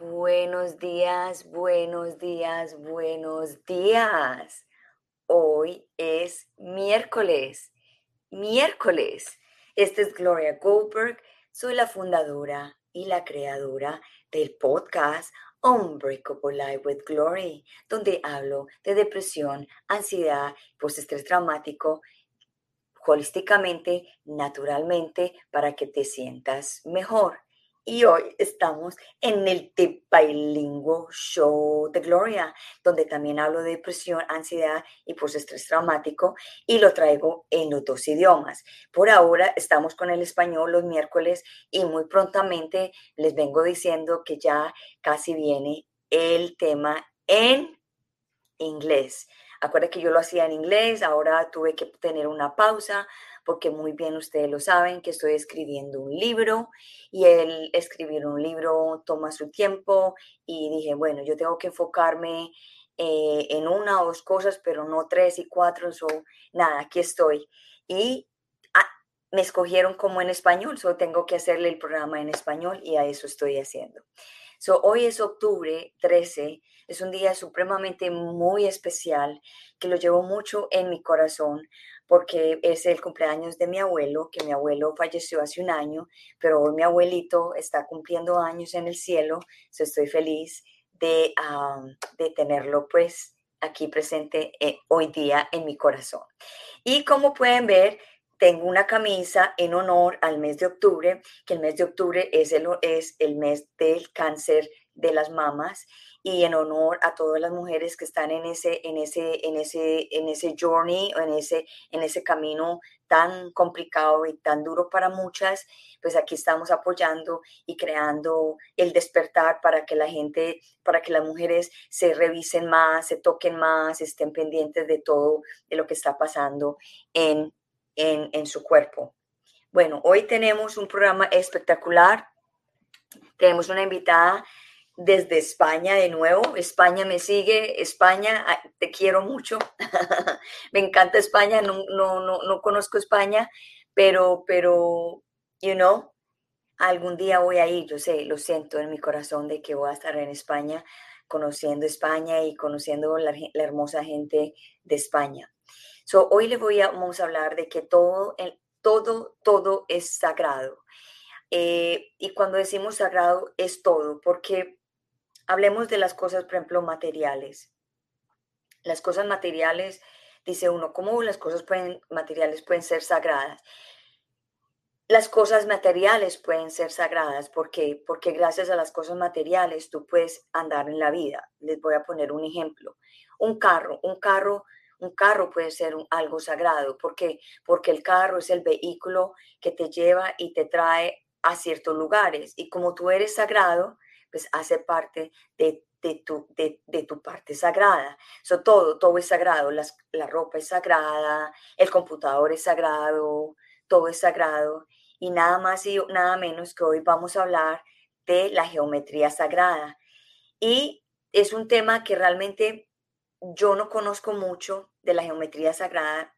Buenos días, buenos días, buenos días. Hoy es miércoles, miércoles. Esta es Gloria Goldberg, soy la fundadora y la creadora del podcast Unbreakable Life with Glory, donde hablo de depresión, ansiedad, postestrés traumático, holísticamente, naturalmente, para que te sientas mejor y hoy estamos en el Bilingual Show de Gloria, donde también hablo de depresión, ansiedad y postestrés traumático y lo traigo en los dos idiomas. Por ahora estamos con el español los miércoles y muy prontamente les vengo diciendo que ya casi viene el tema en inglés. Acuérdense que yo lo hacía en inglés, ahora tuve que tener una pausa porque muy bien ustedes lo saben que estoy escribiendo un libro y el escribir un libro toma su tiempo y dije, bueno, yo tengo que enfocarme eh, en una o dos cosas, pero no tres y cuatro, so, nada, aquí estoy. Y ah, me escogieron como en español, solo tengo que hacerle el programa en español y a eso estoy haciendo. So, hoy es octubre 13, es un día supremamente muy especial que lo llevo mucho en mi corazón porque es el cumpleaños de mi abuelo, que mi abuelo falleció hace un año, pero hoy mi abuelito está cumpliendo años en el cielo, so estoy feliz de, de tenerlo pues aquí presente eh, hoy día en mi corazón. Y como pueden ver, tengo una camisa en honor al mes de octubre, que el mes de octubre es el, es el mes del cáncer de las mamas y en honor a todas las mujeres que están en ese, en ese, en ese, en ese journey en ese, en ese camino tan complicado y tan duro para muchas, pues aquí estamos apoyando y creando el despertar para que la gente, para que las mujeres se revisen más, se toquen más, estén pendientes de todo de lo que está pasando en, en, en su cuerpo. Bueno, hoy tenemos un programa espectacular. Tenemos una invitada desde España de nuevo. España me sigue, España, ah, te quiero mucho. me encanta España, no, no, no, no, conozco España, pero, pero, you know, algún día voy a ir, yo sé, lo siento en mi corazón de que voy a estar en España, conociendo España y conociendo la, hermosa gente de España. So, hoy le voy a, vamos a hablar de que todo, el, todo, todo es sagrado. Eh, y cuando decimos sagrado es todo, porque Hablemos de las cosas, por ejemplo, materiales. Las cosas materiales, dice uno, ¿cómo las cosas pueden, materiales pueden ser sagradas? Las cosas materiales pueden ser sagradas. ¿Por qué? Porque gracias a las cosas materiales tú puedes andar en la vida. Les voy a poner un ejemplo. Un carro, un carro, un carro puede ser algo sagrado. ¿Por qué? Porque el carro es el vehículo que te lleva y te trae a ciertos lugares. Y como tú eres sagrado, pues hace parte de, tu, de, tu parte sagrada. So, todo, todo es sagrado, Las, la ropa es sagrada, el computador es sagrado, todo es sagrado. Y nada más y nada menos que hoy vamos a hablar de la geometría sagrada. Y es un tema que realmente yo no conozco mucho de la geometría sagrada.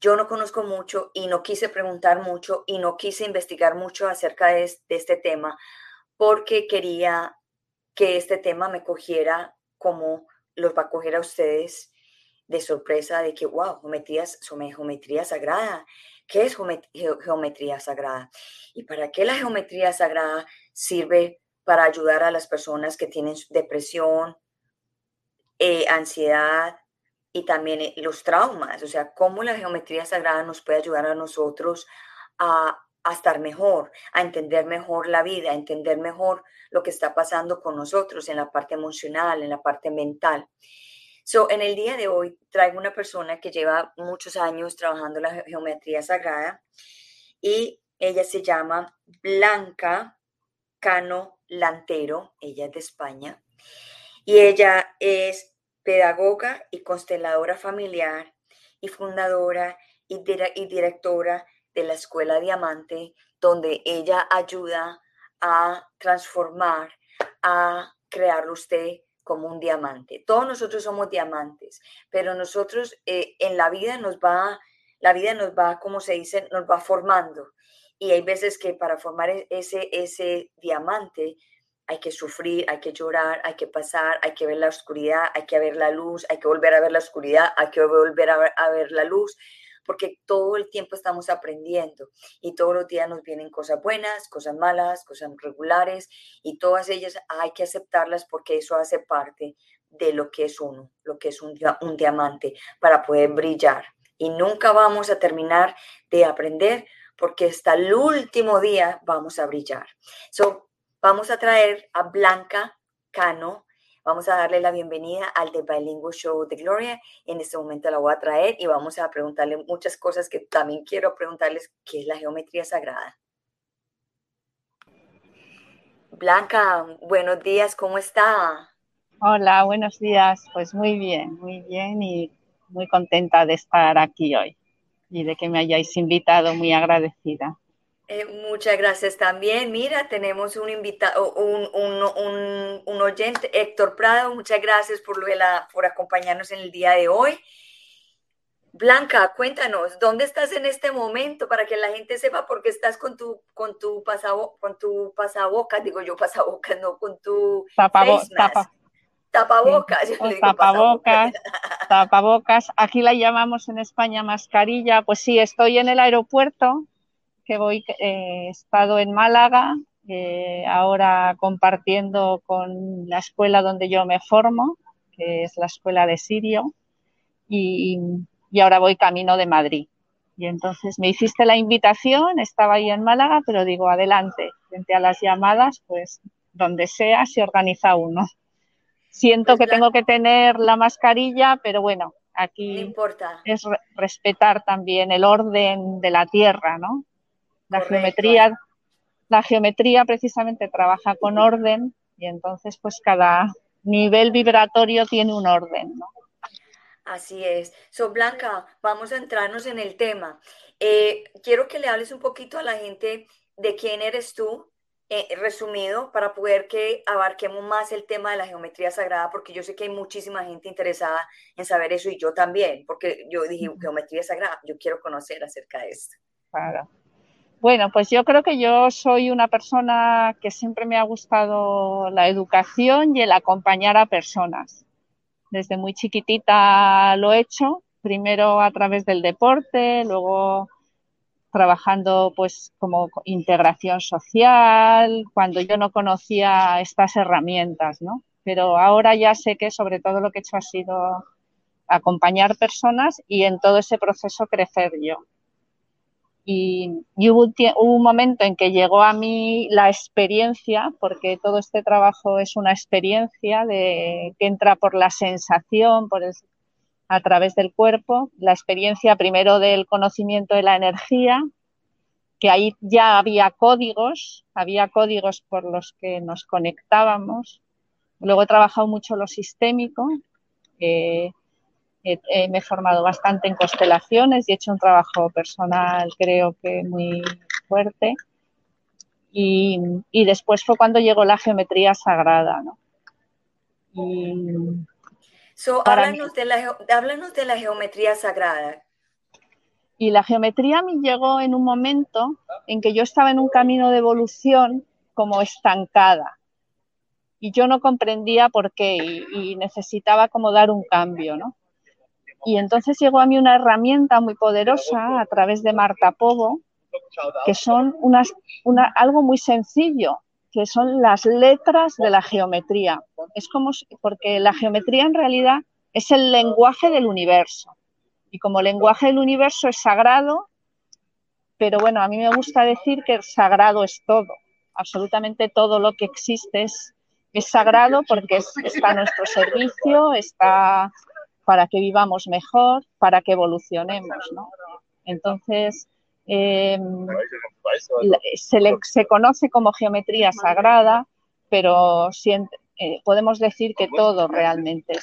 Yo no conozco mucho y no quise preguntar mucho y no quise investigar mucho acerca de, de este tema porque quería que este tema me cogiera como los va a coger a ustedes de sorpresa de que, wow, geometrías, geometría sagrada. ¿Qué es geometría sagrada? ¿Y para qué la geometría sagrada sirve para ayudar a las personas que tienen depresión, eh, ansiedad y también eh, los traumas? O sea, ¿cómo la geometría sagrada nos puede ayudar a nosotros a a estar mejor, a entender mejor la vida, a entender mejor lo que está pasando con nosotros en la parte emocional, en la parte mental. So, en el día de hoy traigo una persona que lleva muchos años trabajando la geometría sagrada y ella se llama Blanca Cano Lantero, ella es de España, y ella es pedagoga y consteladora familiar y fundadora y, y directora de la Escuela Diamante, donde ella ayuda a transformar, a crear usted como un diamante. Todos nosotros somos diamantes, pero nosotros eh, en la vida nos va, la vida nos va, como se dice, nos va formando. Y hay veces que para formar e-, ese, ese diamante hay que sufrir, hay que llorar, hay que pasar, hay que ver la oscuridad, hay que ver la luz, hay que volver a ver la oscuridad, hay que volver a ver, a ver la luz, porque todo el tiempo estamos aprendiendo y todos los días nos vienen cosas buenas, cosas malas, cosas regulares y todas ellas hay que aceptarlas porque eso hace parte de lo que es uno, lo que es un, un diamante para poder brillar. Y nunca vamos a terminar de aprender porque hasta el último día vamos a brillar. So, vamos a traer a Blanca Cano Vamos a darle la bienvenida al The Bilingual Show de Gloria. En este momento la voy a traer y vamos a preguntarle muchas cosas que también quiero preguntarles, ¿qué es la geometría sagrada? Blanca, buenos días, ¿cómo está? Hola, buenos días. Pues muy bien, muy bien y muy contenta de estar aquí hoy y de que me hayáis invitado, muy agradecida. Eh, muchas gracias también. Mira, tenemos un invitado, un, un, oyente, Héctor Prado. Muchas gracias por, lo de la, por acompañarnos en el día de hoy. Blanca, cuéntanos, ¿dónde estás en este momento para que la gente sepa por qué estás con tu, con tu, pasabo, con tu pasabocas? Digo yo pasabocas, no, con tu tapabocas. tapabocas. tapabocas, tapabocas. Aquí la llamamos en España mascarilla. Pues sí, estoy en el aeropuerto que voy, eh, he estado en Málaga, eh, ahora compartiendo con la escuela donde yo me formo, que es la escuela de Sirio, y, ahora voy camino de Madrid. Y entonces me hiciste la invitación, estaba ahí en Málaga, pero digo, adelante, frente a las llamadas, pues donde sea se organiza uno. Siento pues que tengo que tener la mascarilla, pero bueno, aquí es respetar también el orden de la tierra, ¿no? La geometría, la geometría precisamente trabaja con orden y entonces pues cada nivel vibratorio tiene un orden, Así es. So, Blanca, vamos a entrarnos en el tema. Eh, quiero que le hables un poquito a la gente de quién eres tú, eh, resumido, para poder que abarquemos más el tema de la geometría sagrada, porque yo sé que hay muchísima gente interesada en saber eso y yo también, porque yo dije, geometría sagrada, yo quiero conocer acerca de esto. Claro. Bueno, pues yo creo que yo soy una persona que siempre me ha gustado la educación y el acompañar a personas. Desde muy chiquitita lo he hecho, primero a través del deporte, luego trabajando pues como integración social, cuando yo no conocía estas herramientas, ¿no? Pero ahora ya sé que sobre todo lo que he hecho ha sido acompañar personas y en todo ese proceso crecer yo. Y, hubo, un, momento en que llegó a mí la experiencia, porque todo este trabajo es una experiencia de, que entra por la sensación, por a través del cuerpo, la experiencia primero del conocimiento de la energía, que ahí ya había códigos, había códigos por los que nos conectábamos. Luego he trabajado mucho lo sistémico, me he formado bastante en constelaciones y he hecho un trabajo personal creo que muy fuerte. Y, después fue cuando llegó la geometría sagrada, ¿no? háblanos, de la, háblanos de la geometría sagrada. Y la geometría me llegó en un momento en que yo estaba en un camino de evolución como estancada. Y yo no comprendía por qué y, y necesitaba como dar un cambio, ¿no? Y entonces llegó a mí una herramienta muy poderosa a través de Marta Povo, que son unas, una, algo muy sencillo, que son las letras de la geometría. Es como, porque la geometría en realidad es el lenguaje del universo. Y como lenguaje del universo es sagrado, pero bueno, a mí me gusta decir que el sagrado es todo. Absolutamente todo lo que existe es, es sagrado porque está a nuestro servicio, está para que vivamos mejor, para que evolucionemos, ¿no? Entonces, em, se, conoce como geometría sagrada, pero eh, podemos decir que todo realmente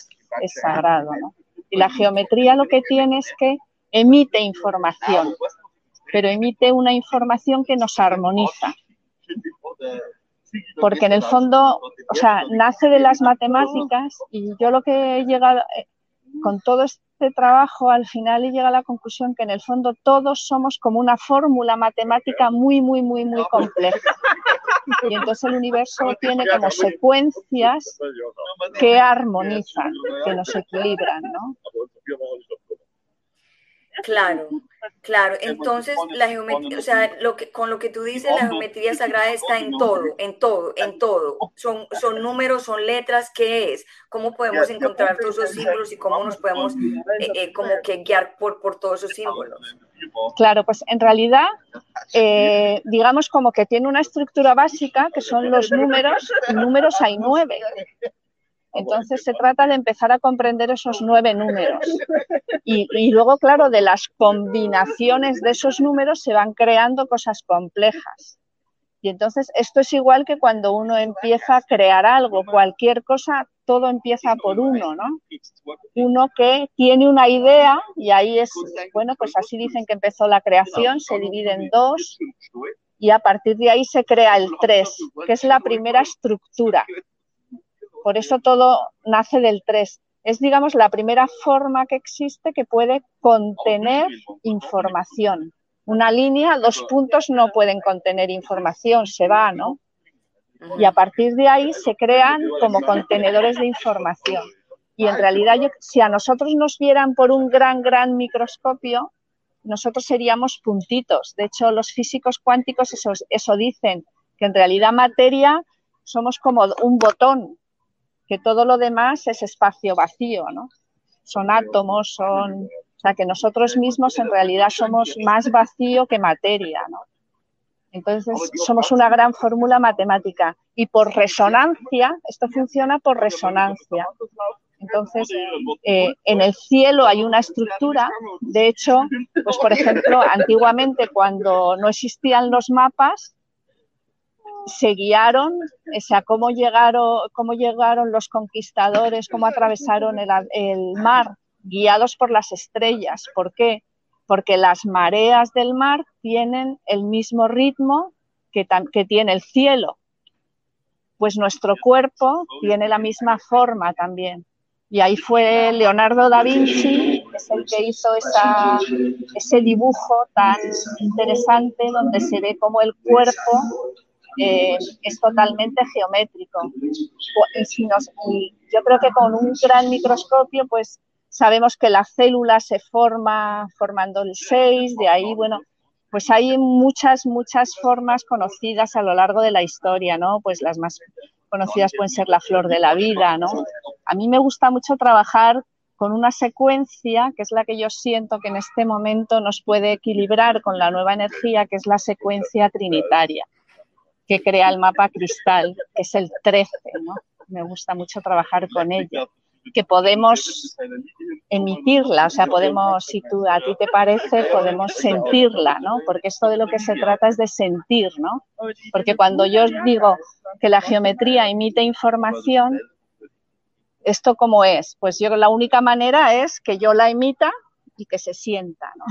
es, sagrado. Y la geometría lo que tiene es que emite información, pero emite una información que nos armoniza. porque en el fondo, o sea, nace de las matemáticas y yo lo que he llegado, con todo este trabajo, al final he llegado a la conclusión que en el fondo todos somos como una fórmula matemática muy, muy, muy, muy compleja. Y entonces el universo tiene como secuencias que armonizan, que nos equilibran, ¿no? Claro, claro. Entonces, la geometría, o sea, lo que, con lo que tú dices, la geometría sagrada está en todo, en todo, en todo. Son, son números, son letras, ¿qué es? ¿Cómo podemos encontrar todos esos símbolos y cómo nos podemos eh, eh, como que guiar por, por todos esos símbolos? Claro, pues en realidad, eh, digamos como que tiene una estructura básica que son los números, números hay nueve. Entonces se trata de empezar a comprender esos nueve números. Y, luego, claro, de las combinaciones de esos números se van creando cosas complejas. Y entonces esto es igual que cuando uno empieza a crear algo, cualquier cosa, todo empieza por uno, ¿no? Uno que tiene una idea y ahí es, bueno, pues así dicen que empezó la creación, se divide en dos y a partir de ahí se crea el tres, que es la primera estructura. Por eso todo nace del 3. Es, digamos, la primera forma que existe que puede contener información. Una línea, dos puntos no pueden contener información, se va, ¿no? Y a partir de ahí se crean como contenedores de información. Y en realidad, si a nosotros nos vieran por un gran, gran microscopio, nosotros seríamos puntitos. De hecho, los físicos cuánticos eso, eso dicen, que en realidad materia somos como un botón, que todo lo demás es espacio vacío, ¿no? Son átomos, son... O sea, que nosotros mismos en realidad somos más vacío que materia, ¿no? Entonces, somos una gran fórmula matemática. Y por resonancia, esto funciona por resonancia. Entonces, eh, en el cielo hay una estructura. De hecho, pues por ejemplo, antiguamente cuando no existían los mapas, se guiaron, o sea, cómo llegaron, cómo llegaron los conquistadores, cómo atravesaron el, mar, guiados por las estrellas. ¿Por qué? Porque las mareas del mar tienen el mismo ritmo que, que tiene el cielo. Pues nuestro cuerpo tiene la misma forma también. Y ahí fue Leonardo da Vinci, es el que hizo ese dibujo tan interesante donde se ve como el cuerpo eh, es totalmente geométrico. Y, yo creo que con un gran microscopio, pues sabemos que la célula se forma formando el 6, de ahí, bueno, pues hay muchas, muchas formas conocidas a lo largo de la historia, ¿no? Pues las más conocidas pueden ser la flor de la vida, ¿no? A mí me gusta mucho trabajar con una secuencia que es la que yo siento que en este momento nos puede equilibrar con la nueva energía, que es la secuencia trinitaria que crea el mapa cristal, que es el 13, ¿no? Me gusta mucho trabajar con ella que podemos emitirla, o sea, podemos, si tú, a ti te parece, podemos sentirla, ¿no? Porque esto de lo que se trata es de sentir, ¿no? Porque cuando yo digo que la geometría emite información, ¿esto cómo es? Pues yo la única manera es que yo la emita y que se sienta, ¿no?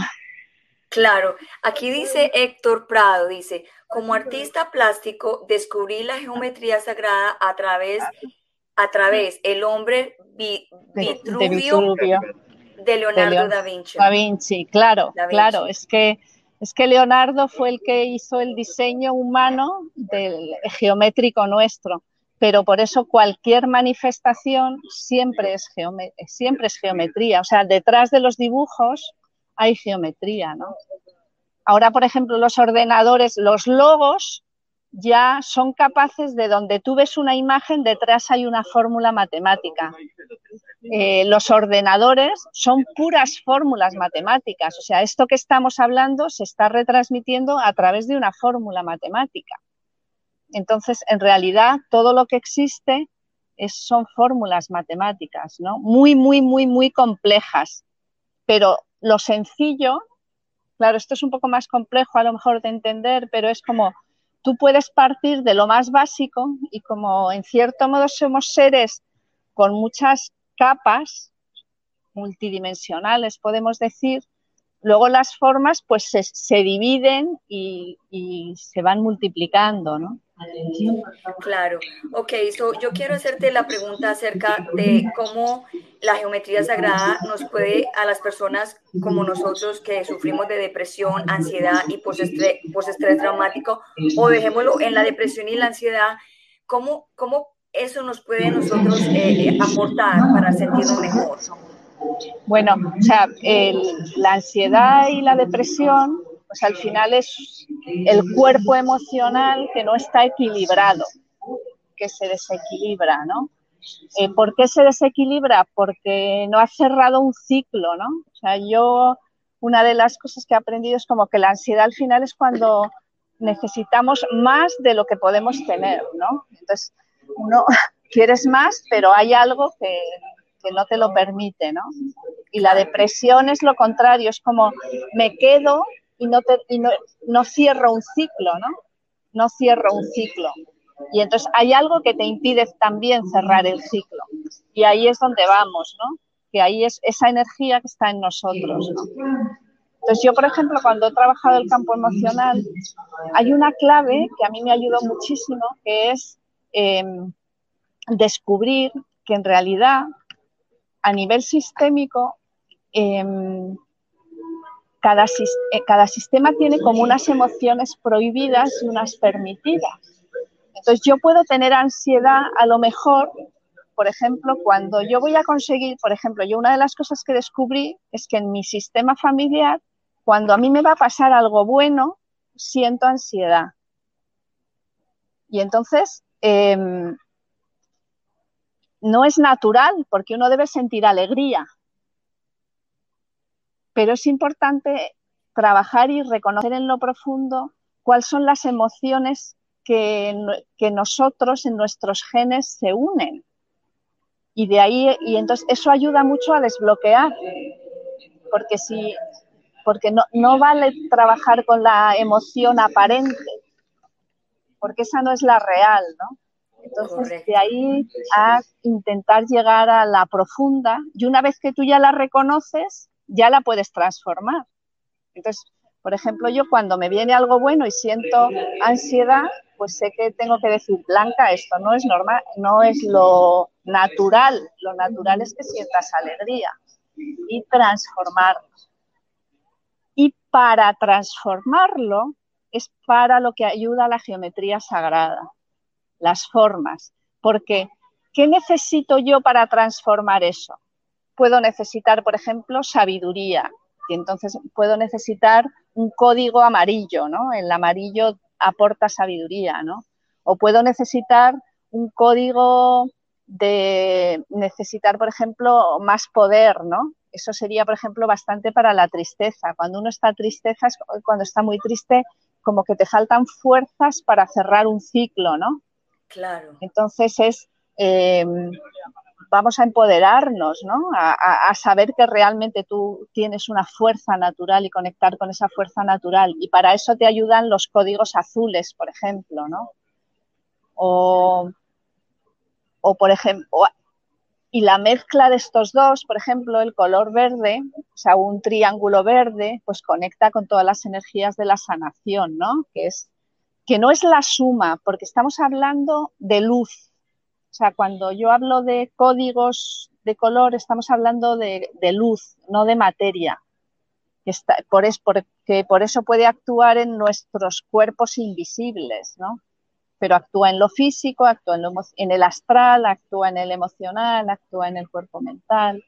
Claro, aquí dice Héctor Prado, dice, como artista plástico descubrí la geometría sagrada a través, a través el hombre Vitruvio de, Leonardo da Vinci. Da Vinci, claro, claro, es que es que Leonardo fue el que hizo el diseño humano del geométrico nuestro, pero por eso cualquier manifestación siempre es, siempre es geometría, o sea, detrás de los dibujos hay geometría, ¿no? Ahora, por ejemplo, los ordenadores, los logos ya son capaces de donde tú ves una imagen, detrás hay una fórmula matemática. Eh, los ordenadores son puras fórmulas matemáticas, o sea, esto que estamos hablando se está retransmitiendo a través de una fórmula matemática. Entonces, en realidad, todo lo que existe son fórmulas matemáticas, ¿no? Muy, muy, muy, muy complejas, pero lo sencillo, claro, esto es un poco más complejo a lo mejor de entender, pero es como tú puedes partir de lo más básico y como en cierto modo somos seres con muchas capas multidimensionales, podemos decir, luego las formas pues se, dividen y, se van multiplicando, ¿no? Claro, ok, so yo quiero hacerte la pregunta acerca de cómo la geometría sagrada nos puede a las personas como nosotros que sufrimos de depresión, ansiedad y postestrés, traumático, o dejémoslo en la depresión y la ansiedad, ¿cómo, cómo eso nos puede nosotros eh, aportar para sentirnos mejor? Bueno, o sea, la ansiedad y la depresión pues al final es el cuerpo emocional que no está equilibrado, que se desequilibra, ¿no? Eh, ¿Por qué se desequilibra? Porque no ha cerrado un ciclo, ¿no? O sea, yo una de las cosas que he aprendido es como que la ansiedad al final es cuando necesitamos más de lo que podemos tener, ¿no? Entonces, uno quieres más, pero hay algo que, que no te lo permite, ¿no? Y la depresión es lo contrario, es como me quedo y no, te, y no, no cierro un ciclo, ¿no? No cierro un ciclo. Y entonces hay algo que te impide también cerrar el ciclo. Y ahí es donde vamos, ¿no? Que ahí es esa energía que está en nosotros, ¿no? Entonces yo, por ejemplo, cuando he trabajado el campo emocional, hay una clave que a mí me ayudó muchísimo, que es em, descubrir que en realidad a nivel sistémico em, cada, eh, cada sistema tiene como unas emociones prohibidas y unas permitidas. Entonces yo puedo tener ansiedad a lo mejor, por ejemplo, cuando yo voy a conseguir, por ejemplo, yo una de las cosas que descubrí es que en mi sistema familiar, cuando a mí me va a pasar algo bueno, siento ansiedad. Y entonces em, no es natural porque uno debe sentir alegría, pero es importante trabajar y reconocer en lo profundo cuáles son las emociones que, nosotros en nuestros genes se unen. Y de ahí, y entonces eso ayuda mucho a desbloquear, porque si, porque no, no vale trabajar con la emoción aparente, porque esa no es la real, ¿no? Entonces, de ahí a intentar llegar a la profunda, y una vez que tú ya la reconoces, ya la puedes transformar. Entonces, por ejemplo, yo cuando me viene algo bueno y siento ansiedad, pues sé que tengo que decir, Blanca, esto no es normal, no es lo natural. Lo natural es que sientas alegría y transformarlo. Y para transformarlo es para lo que ayuda la geometría sagrada, las formas. Porque, ¿qué necesito yo para transformar eso? Puedo necesitar, por ejemplo, sabiduría. Y entonces puedo necesitar un código amarillo, ¿no? El amarillo aporta sabiduría, ¿no? O puedo necesitar un código de necesitar, por ejemplo, más poder, ¿no? Eso sería, por ejemplo, bastante para la tristeza. Cuando uno está tristeza, cuando está muy triste, como que te faltan fuerzas para cerrar un ciclo, ¿no? Claro. Entonces es eh, vamos a empoderarnos, ¿no? A, saber que realmente tú tienes una fuerza natural y conectar con esa fuerza natural. Y para eso te ayudan los códigos azules, por ejemplo, ¿no? O, por ejemplo, y la mezcla de estos dos, por ejemplo, el color verde, o sea, un triángulo verde, pues conecta con todas las energías de la sanación, ¿no? Que es que no es la suma, porque estamos hablando de luz, o sea, cuando yo hablo de códigos de color, estamos hablando de, luz, no de materia. Por, por eso puede actuar en nuestros cuerpos invisibles, ¿no? Pero actúa en lo físico, actúa en, en el astral, actúa en el emocional, actúa en el cuerpo mental,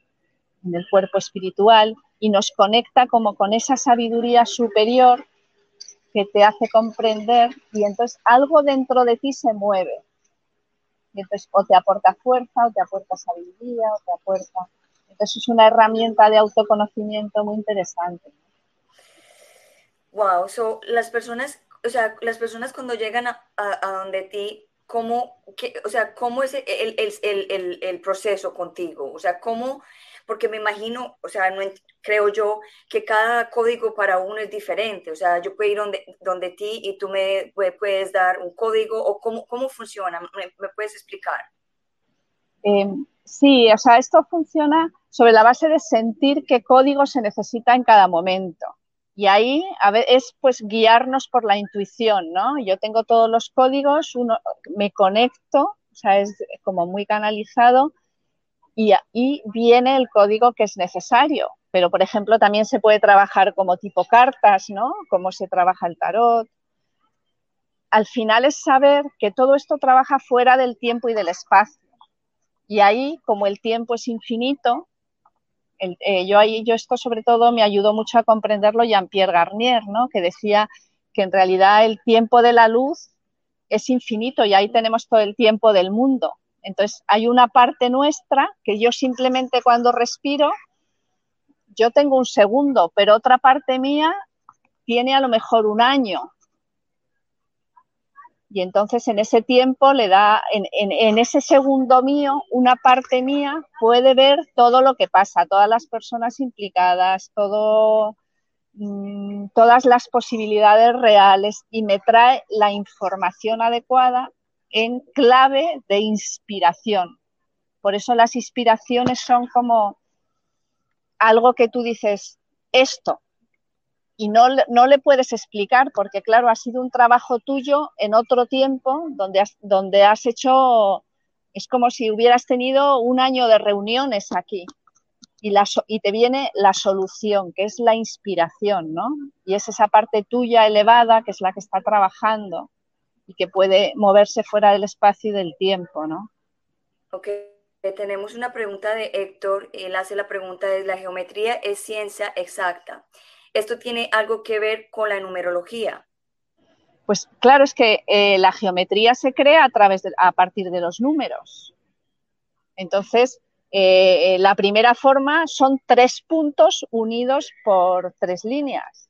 en el cuerpo espiritual y nos conecta como con esa sabiduría superior que te hace comprender y entonces algo dentro de ti se mueve y entonces o te aporta fuerza, o te aporta sabiduría, o te aporta... Entonces es una herramienta de autoconocimiento muy interesante. Wow, so las personas, o sea, las personas cuando llegan a, a, donde ti, ¿cómo, o sea, cómo es el, el, el, el, proceso contigo? O sea, ¿cómo porque me imagino, o sea, no, creo yo que cada código para uno es diferente, o sea, yo puedo ir donde, donde ti y tú me puedes dar un código o cómo, cómo funciona, ¿me, puedes explicar? Em, sí, o sea, esto funciona sobre la base de sentir qué código se necesita en cada momento. Y ahí a ver, es pues guiarnos por la intuición, ¿no? Yo tengo todos los códigos, uno, me conecto, o sea, es como muy canalizado y, y viene el código que es necesario. Pero, por ejemplo, también se puede trabajar como tipo cartas, ¿no? Cómo se trabaja el tarot. Al final es saber que todo esto trabaja fuera del tiempo y del espacio. Y ahí, como el tiempo es infinito, eh, yo, ahí, yo esto sobre todo me ayudó mucho a comprenderlo Jean-Pierre Garnier, ¿no? que decía que en realidad el tiempo de la luz es infinito y ahí tenemos todo el tiempo del mundo. Entonces hay una parte nuestra que yo simplemente cuando respiro, yo tengo un segundo, pero otra parte mía tiene a lo mejor un año. Y entonces en ese tiempo le da, en, ese segundo mío, una parte mía puede ver todo lo que pasa, todas las personas implicadas, todo, mm, todas las posibilidades reales y me trae la información adecuada en clave de inspiración. Por eso las inspiraciones son como algo que tú dices, esto, y no, no, le puedes explicar porque, claro, ha sido un trabajo tuyo en otro tiempo donde has, donde has hecho, es como si hubieras tenido un año de reuniones aquí y, y te viene la solución, que es la inspiración, ¿no? Y es esa parte tuya elevada que es la que está trabajando y que puede moverse fuera del espacio y del tiempo, ¿no? Ok, tenemos una pregunta de Héctor. Él hace la pregunta de la geometría es ciencia exacta. ¿Esto tiene algo que ver con la numerología? Pues claro, es que eh, la geometría se crea a, través a partir de los números. Entonces, eh, la primera forma son tres puntos unidos por tres líneas.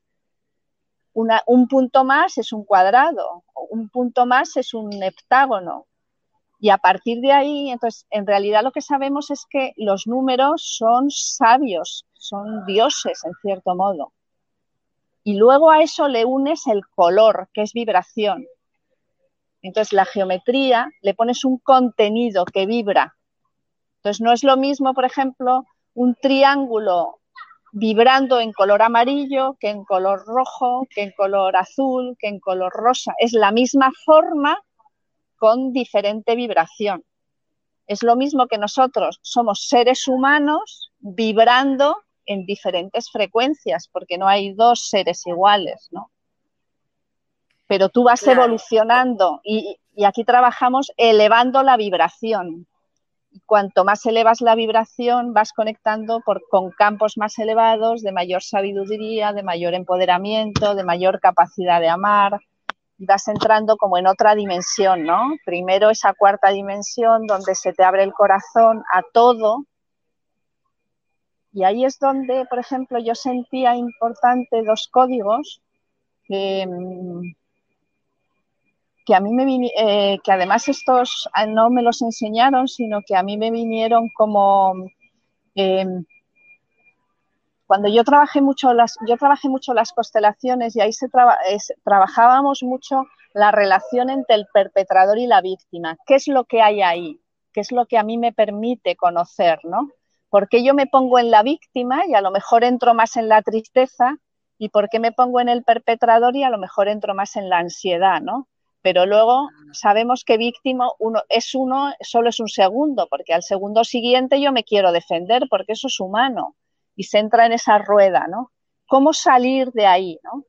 Un punto más es un cuadrado, un punto más es un heptágono. Y a partir de ahí, entonces, en realidad lo que sabemos es que los números son sabios, son dioses en cierto modo y luego a eso le unes el color, que es vibración. Entonces la geometría le pones un contenido que vibra. Entonces no es lo mismo, por ejemplo, un triángulo vibrando en color amarillo que en color rojo, que en color azul, que en color rosa. Es la misma forma con diferente vibración. Es lo mismo que nosotros somos seres humanos vibrando en diferentes frecuencias, porque no hay dos seres iguales, ¿no? Pero tú vas evolucionando y, aquí trabajamos elevando la vibración. Cuanto más elevas la vibración, vas conectando con campos más elevados, de mayor sabiduría, de mayor empoderamiento, de mayor capacidad de amar, vas entrando como en otra dimensión, ¿no? Primero esa cuarta dimensión donde se te abre el corazón a todo, y ahí es donde, por ejemplo, yo sentía importante dos códigos que, mm, a mí me eh, que además estos ah, no me los enseñaron, sino que a mí me vinieron como em, cuando yo trabajé mucho las, yo trabajé mucho las constelaciones y ahí se trabajábamos mucho la relación entre el perpetrador y la víctima. ¿Qué es lo que hay ahí? ¿Qué es lo que a mí me permite conocer, no? ¿Por qué yo me pongo en la víctima y a lo mejor entro más en la tristeza? ¿Y por qué me pongo en el perpetrador y a lo mejor entro más en la ansiedad, ¿no? Pero luego sabemos que víctima uno, es uno, solo es un segundo, porque al segundo siguiente yo me quiero defender, porque eso es humano y se entra en esa rueda, ¿no? ¿Cómo salir de ahí, ¿no?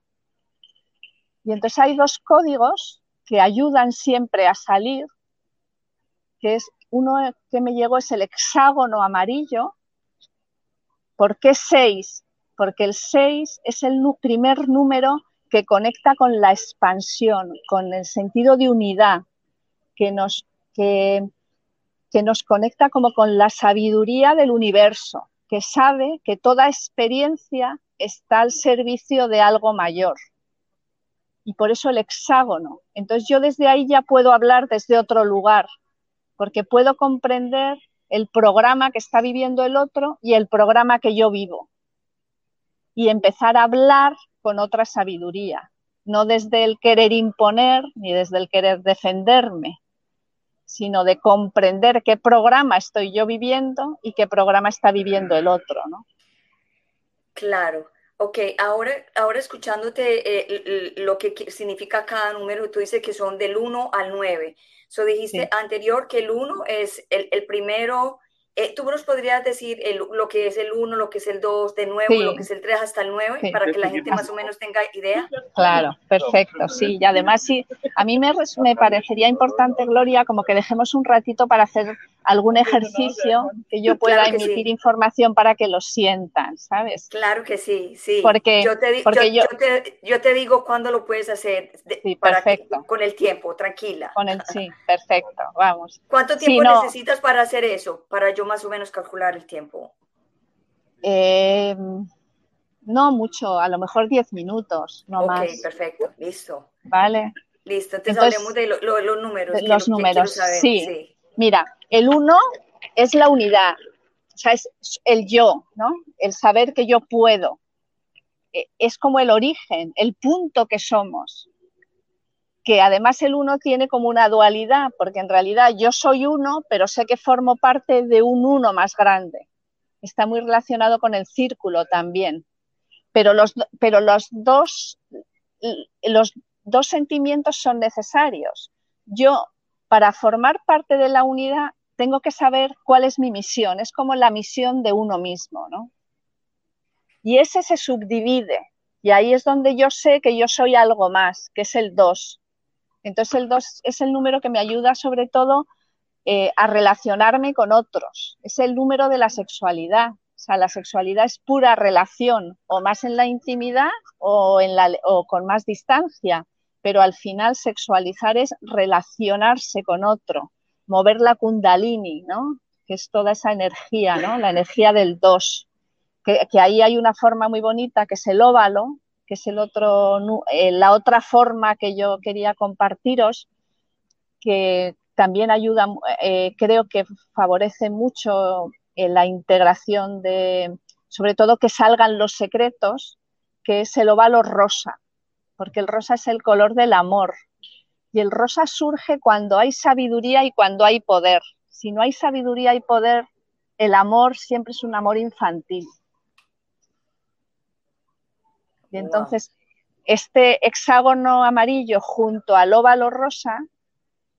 Y entonces hay dos códigos que ayudan siempre a salir, que es uno que me llegó es el hexágono amarillo. ¿Por qué 6? Porque el 6 es el primer número que conecta con la expansión, con el sentido de unidad, que nos, que, que nos conecta como con la sabiduría del universo, que sabe que toda experiencia está al servicio de algo mayor. Y por eso el hexágono. Entonces yo desde ahí ya puedo hablar desde otro lugar, porque puedo comprender el programa que está viviendo el otro y el programa que yo vivo. Y empezar a hablar con otra sabiduría, no desde el querer imponer ni desde el querer defenderme, sino de comprender qué programa estoy yo viviendo y qué programa está viviendo el otro, ¿no? Claro. Ok, ahora, ahora escuchándote eh, lo que significa cada número, tú dices que son del 1 al 9. So dijiste anterior que el 1 es el, el primero eh, ¿Tú nos podrías decir lo que es el 1, lo que es el 2, de nuevo, lo que es el 3 hasta el 9, para que la gente más o menos tenga idea? Claro, perfecto, sí. Y además, sí, a mí me, me parecería importante, Gloria, como que dejemos un ratito para hacer algún ejercicio que yo pueda emitir información para que lo sientan, ¿sabes? Claro que sí, sí. Porque yo te, porque yo, te, yo te digo cuándo lo puedes hacer. sí, perfecto. con el tiempo, tranquila. Con el, sí, perfecto, vamos. ¿Cuánto tiempo necesitas para hacer eso? Para yo más o menos calcular el tiempo. Eh, no mucho, a lo mejor 10 minutos, no más. Ok, perfecto, listo. Vale. Listo, entonces, hablemos de los números. los números, sí. Mira, el uno es la unidad, o sea, es el yo, ¿no? El saber que yo puedo. E, es como el origen, el punto que somos. Que además el uno tiene como una dualidad, porque en realidad yo soy uno, pero sé que formo parte de un uno más grande. Está muy relacionado con el círculo también. Pero los, pero los dos, los dos sentimientos son necesarios. Yo para formar parte de la unidad tengo que saber cuál es mi misión. Es como la misión de uno mismo, ¿no? Y ese se subdivide. Y ahí es donde yo sé que yo soy algo más, que es el 2. Entonces el 2 es el número que me ayuda sobre todo eh, a relacionarme con otros. Es el número de la sexualidad. O sea, la sexualidad es pura relación, o más en la intimidad o, con más distancia pero al final sexualizar es relacionarse con otro, mover la kundalini, ¿no? Que es toda esa energía, ¿no? La energía del dos. Que, ahí hay una forma muy bonita que es el óvalo, que es el otro, eh, la otra forma que yo quería compartiros, que también ayuda, eh, creo que favorece mucho eh, la integración de, sobre todo que salgan los secretos, que es el óvalo rosa porque el rosa es el color del amor. Y el rosa surge cuando hay sabiduría y cuando hay poder. Si no hay sabiduría y poder, el amor siempre es un amor infantil. Y entonces, este hexágono amarillo junto al óvalo rosa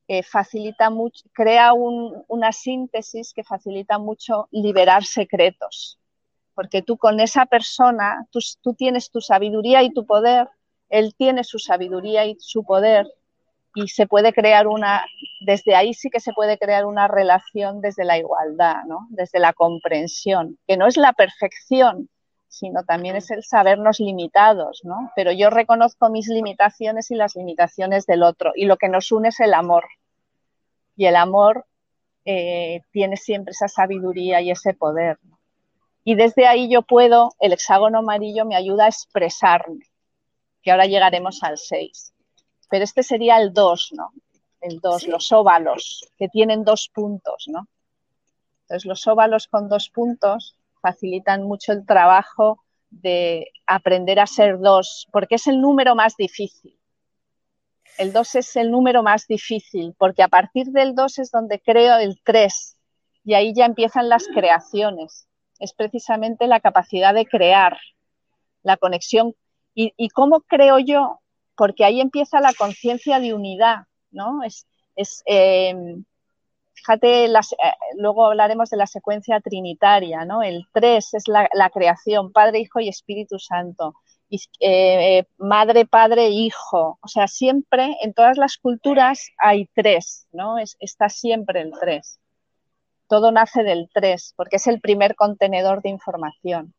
eh, facilita mucho, crea una síntesis que facilita mucho liberar secretos. Porque tú con esa persona, tú tienes tu sabiduría y tu poder, él tiene su sabiduría y su poder y se puede crear una, desde ahí sí que se puede crear una relación desde la igualdad, ¿no? desde la comprensión, que no es la perfección, sino también es el sabernos limitados, ¿no? Pero yo reconozco mis limitaciones y las limitaciones del otro, y lo que nos une es el amor. Y el amor eh, tiene siempre esa sabiduría y ese poder. Y desde ahí yo puedo, el hexágono amarillo me ayuda a expresarme, que ahora llegaremos al 6. Pero este sería el 2, ¿no? El 2, los óvalos, que tienen dos puntos, ¿no? Entonces, los óvalos con dos puntos facilitan mucho el trabajo de aprender a ser dos, porque es el número más difícil. El 2 es el número más difícil, porque a partir del 2 es donde creo el 3, y ahí ya empiezan las creaciones. Es precisamente la capacidad de crear, la conexión ¿Y, cómo creo yo? Porque ahí empieza la conciencia de unidad, ¿no? Es, em, fíjate, eh, luego hablaremos de la secuencia trinitaria, ¿no? El tres es la, creación, Padre, Hijo y Espíritu Santo. Y, eh, madre, Padre, Hijo. O sea, siempre en todas las culturas hay tres, ¿no? está siempre el tres. Todo nace del tres, porque es el primer contenedor de información.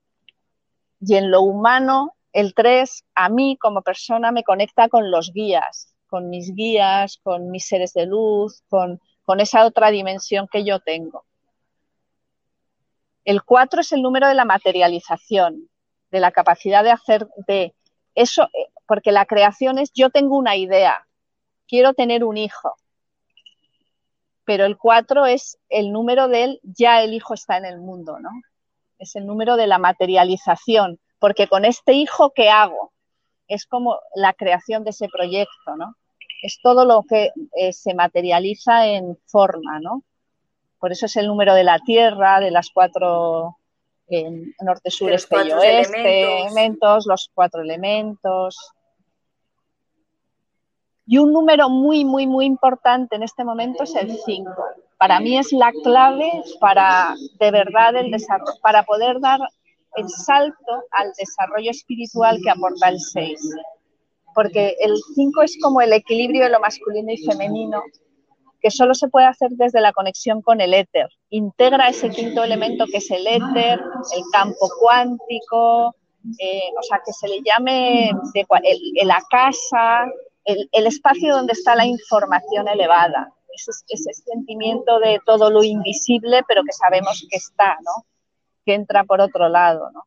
Y en lo humano el 3 a mí como persona me conecta con los guías, con mis guías, con mis seres de luz, con, esa otra dimensión que yo tengo. El 4 es el número de la materialización, de la capacidad de hacer de eso, eh, porque la creación es yo tengo una idea, quiero tener un hijo, pero el 4 es el número del ya el hijo está en el mundo, ¿no? Es el número de la materialización, porque con este hijo, ¿qué hago? Es como la creación de ese proyecto, ¿no? Es todo lo que eh, se materializa en forma, ¿no? Por eso es el número de la Tierra, de las cuatro en norte, sur, este y oeste, elementos. los cuatro elementos. Y un número muy, muy, muy importante en este momento es el 5. Para mí es la clave para, de verdad, el desarrollo, para poder dar el salto al desarrollo espiritual que aporta el 6. Porque el 5 es como el equilibrio de lo masculino y femenino que solo se puede hacer desde la conexión con el éter. Integra ese quinto elemento que es el éter, el campo cuántico, eh, o sea, que se le llame la casa, el, espacio donde está la información elevada. Ese, ese sentimiento de todo lo invisible, pero que sabemos que está, ¿no? Que entra por otro lado, ¿no?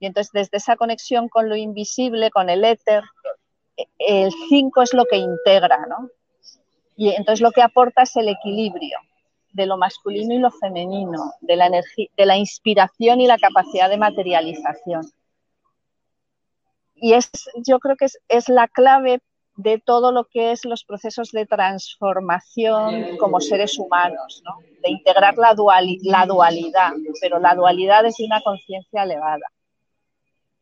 Y entonces, desde esa conexión con lo invisible, con el éter, el 5 es lo que integra, ¿no? Y entonces lo que aporta es el equilibrio de lo masculino y lo femenino, de la, energía, de la inspiración y la capacidad de materialización. Y es, yo creo que es, la clave de todo lo que es los procesos de transformación como seres humanos, de integrar la, la dualidad, pero la dualidad es una conciencia elevada.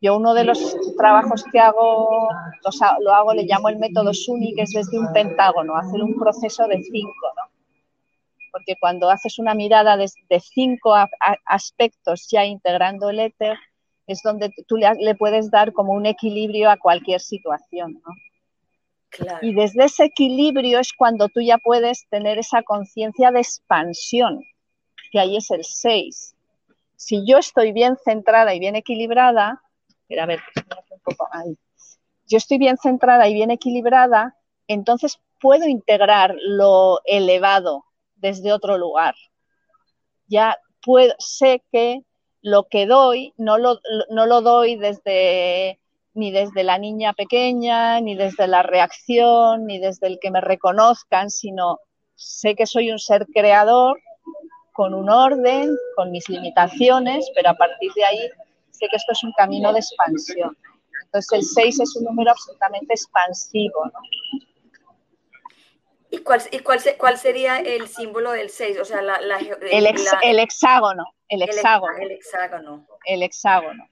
Yo uno de los trabajos que hago, lo hago, le llamo el método SUNY, que es desde un pentágono, hacer un proceso de cinco, ¿no? Porque cuando haces una mirada de, cinco aspectos ya integrando el éter, es donde tú le, puedes dar como un equilibrio a cualquier situación, ¿no? Y desde ese equilibrio es cuando tú ya puedes tener esa conciencia de expansión, que ahí es el 6. Si yo estoy bien centrada y bien equilibrada, ver. Yo estoy bien centrada y bien equilibrada, entonces puedo integrar lo elevado desde otro lugar. Ya puedo, sé que lo que doy no lo, no lo doy desde ni desde la niña pequeña, ni desde la reacción, ni desde el que me reconozcan, sino sé que soy un ser creador con un orden, con mis limitaciones, pero a partir de ahí que esto es un camino de expansión. Entonces el 6 es un número absolutamente expansivo. ¿Y, cuál, y cuál, cuál, sería el símbolo del 6? O sea, la, el, hexágono. El hexágono. El hexágono. El hexágono.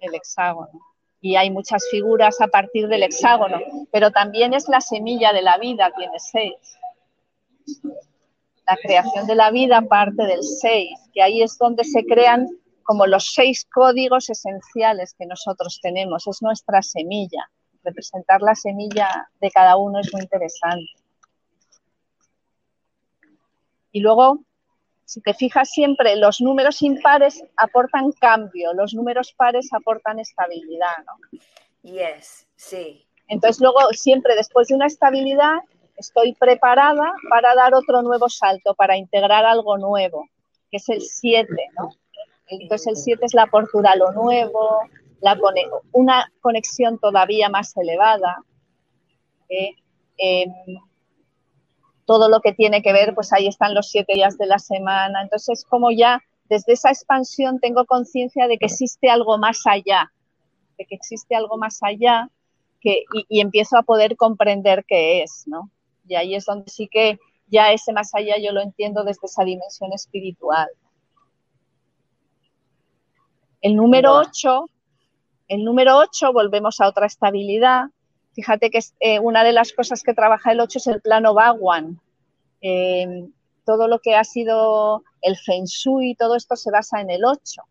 El hexágono. Y hay muchas figuras a partir del hexágono, pero también es la semilla de la vida, tiene 6. La creación de la vida parte del 6, que ahí es donde se crean como los seis códigos esenciales que nosotros tenemos. Es nuestra semilla. Representar la semilla de cada uno es muy interesante. Y luego, si te fijas siempre, los números impares aportan cambio, los números pares aportan estabilidad, ¿no? Yes, sí. Entonces luego siempre después de una estabilidad estoy preparada para dar otro nuevo salto, para integrar algo nuevo, que es el 7, ¿no? Entonces el 7 es la apertura a lo nuevo, una conexión todavía más elevada. Em, todo lo que tiene que ver, pues ahí están los siete días de la semana. Entonces, como ya desde esa expansión tengo conciencia de que existe algo más allá, de que existe algo más allá y, y, empiezo a poder comprender qué es, ¿no? Y ahí es donde sí que ya ese más allá yo lo entiendo desde esa dimensión espiritual. El número 8, el número 8, volvemos a otra estabilidad. Fíjate que eh, una de las cosas que trabaja el 8 es el plano Bagwan. Eh, todo lo que ha sido el Feng Shui, todo esto se basa en el 8.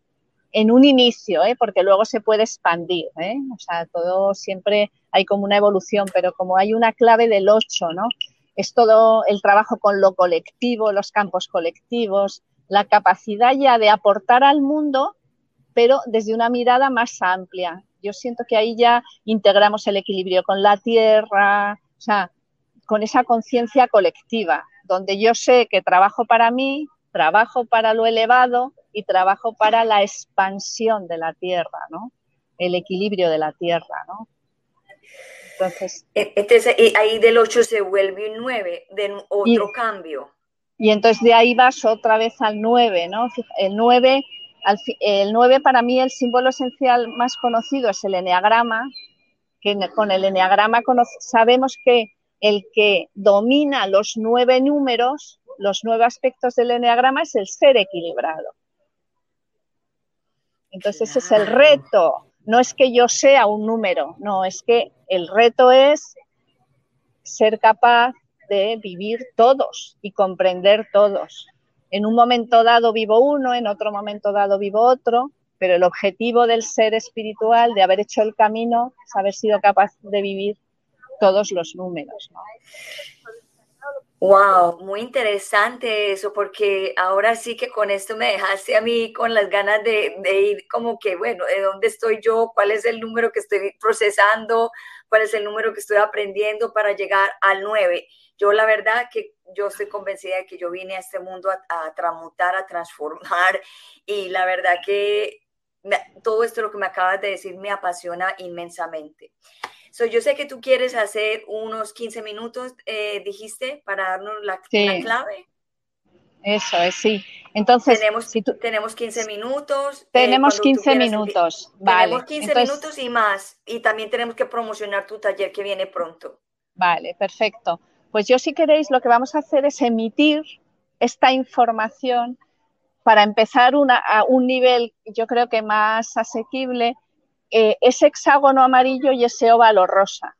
En un inicio, ¿eh? porque luego se puede expandir. O sea, todo siempre hay como una evolución, pero como hay una clave del 8, ¿no? Es todo el trabajo con lo colectivo, los campos colectivos, la capacidad ya de aportar al mundo pero desde una mirada más amplia. Yo siento que ahí ya integramos el equilibrio con la tierra, o sea, con esa conciencia colectiva, donde yo sé que trabajo para mí, trabajo para lo elevado y trabajo para la expansión de la tierra, ¿no? El equilibrio de la tierra, ¿no? Entonces, e, ahí del 8 se vuelve un 9, de otro cambio. Y entonces de ahí vas otra vez al 9, ¿no? El 9 el 9 para mí el símbolo esencial más conocido es el eneagrama, que con el eneagrama sabemos que el que domina los nueve números, los nueve aspectos del eneagrama es el ser equilibrado. Entonces ese es el reto. No es que yo sea un número, no, es que el reto es ser capaz de vivir todos y comprender todos. En un momento dado vivo uno, en otro momento dado vivo otro, pero el objetivo del ser espiritual, de haber hecho el camino, es haber sido capaz de vivir todos los números. Wow, muy interesante eso, porque ahora sí que con esto me dejaste a mí con las ganas de, ir como que, bueno, ¿de dónde estoy yo? ¿Cuál es el número que estoy procesando? ¿Cuál es el número que estoy aprendiendo para llegar al 9? Yo la verdad que yo estoy convencida de que yo vine a este mundo a, a transmutar, a transformar y la verdad que todo esto lo que me acabas de decir me apasiona inmensamente. So, yo sé que tú quieres hacer unos 15 minutos, eh, dijiste, para darnos la, clave. Eso es, sí. Entonces, tenemos, si tenemos 15 minutos. Eh, tenemos 15 minutos, vale. Tenemos 15 minutos y más. Y también tenemos que promocionar tu taller que viene pronto. Vale, perfecto. Pues yo si queréis lo que vamos a hacer es emitir esta información para empezar una, a un nivel, yo creo que más asequible, eh, ese hexágono amarillo y ese óvalo rosa.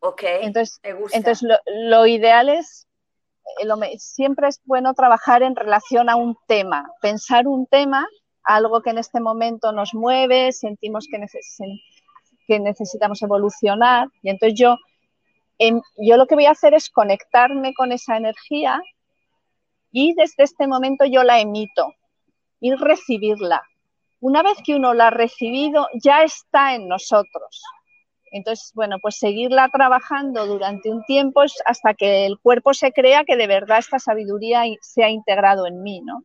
Ok, entonces, Entonces lo, ideal es, eh, siempre es bueno trabajar en relación a un tema, pensar un tema, algo que en este momento nos mueve, sentimos que, que necesitamos evolucionar. Y entonces yo, em, yo lo que voy a hacer es conectarme con esa energía y desde este momento yo la emito y recibirla. Una vez que uno la ha recibido, ya está en nosotros. Entonces, bueno, pues seguirla trabajando durante un tiempo hasta que el cuerpo se crea que de verdad esta sabiduría se ha integrado en mí, ¿no?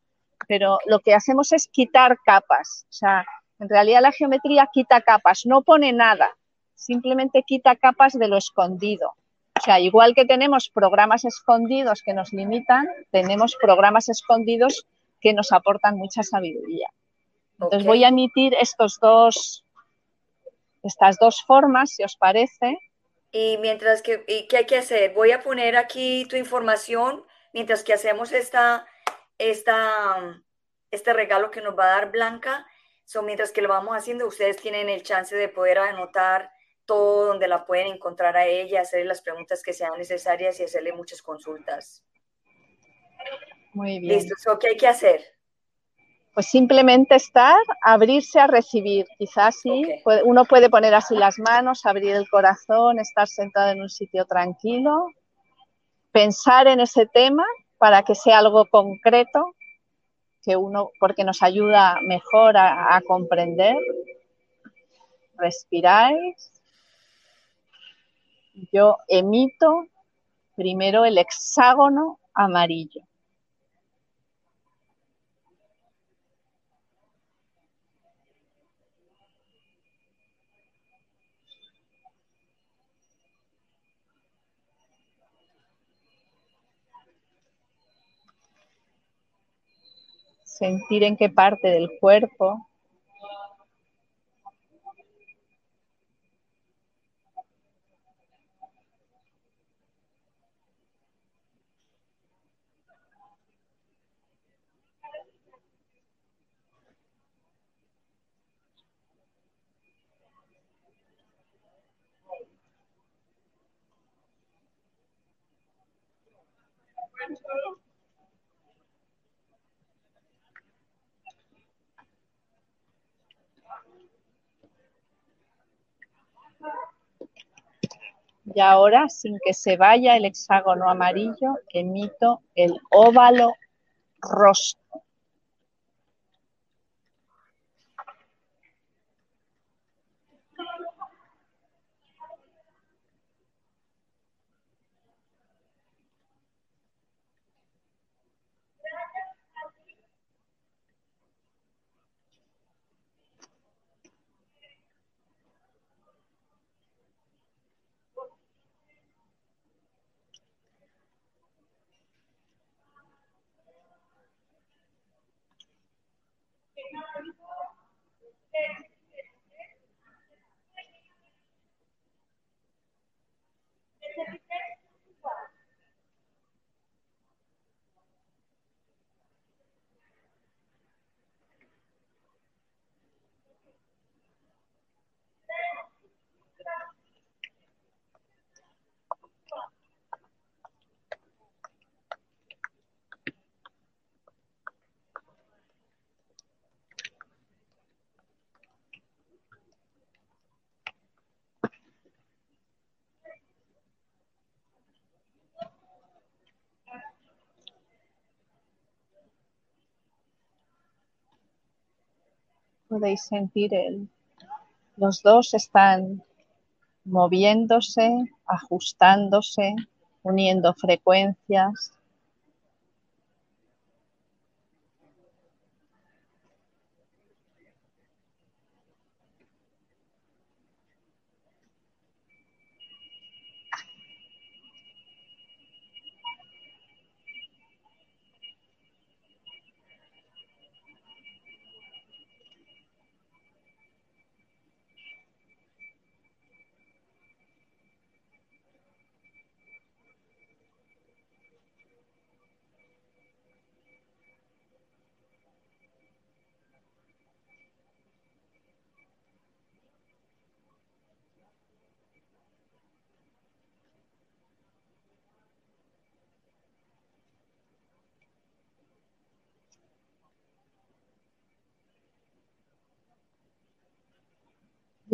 Pero lo que hacemos es quitar capas. O sea, en realidad la geometría quita capas, no pone nada, simplemente quita capas de lo escondido. O sea, igual que tenemos programas escondidos que nos limitan, tenemos programas escondidos que nos aportan mucha sabiduría. Entonces voy a emitir estos dos, estas dos formas, si os parece. Y mientras que, ¿qué hay que hacer? Voy a poner aquí tu información mientras que hacemos esta, esta, este regalo que nos va a dar Blanca. So, mientras que lo vamos haciendo, ustedes tienen el chance de poder anotar todo donde la pueden encontrar a ella, hacerle las preguntas que sean necesarias y hacerle muchas consultas. Muy bien. Listo, ¿qué hay que hacer? Pues simplemente estar, abrirse a recibir. Quizás sí, uno puede poner así las manos, abrir el corazón, estar sentado en un sitio tranquilo, pensar en ese tema para que sea algo concreto, que uno, porque nos ayuda mejor a comprender. Respiráis yo emito primero el hexágono amarillo. Sentir en qué parte del cuerpo Y ahora, sin que se vaya el hexágono amarillo, emito el óvalo rosa. Podéis sentir el, los dos están moviéndose, ajustándose, uniendo frecuencias.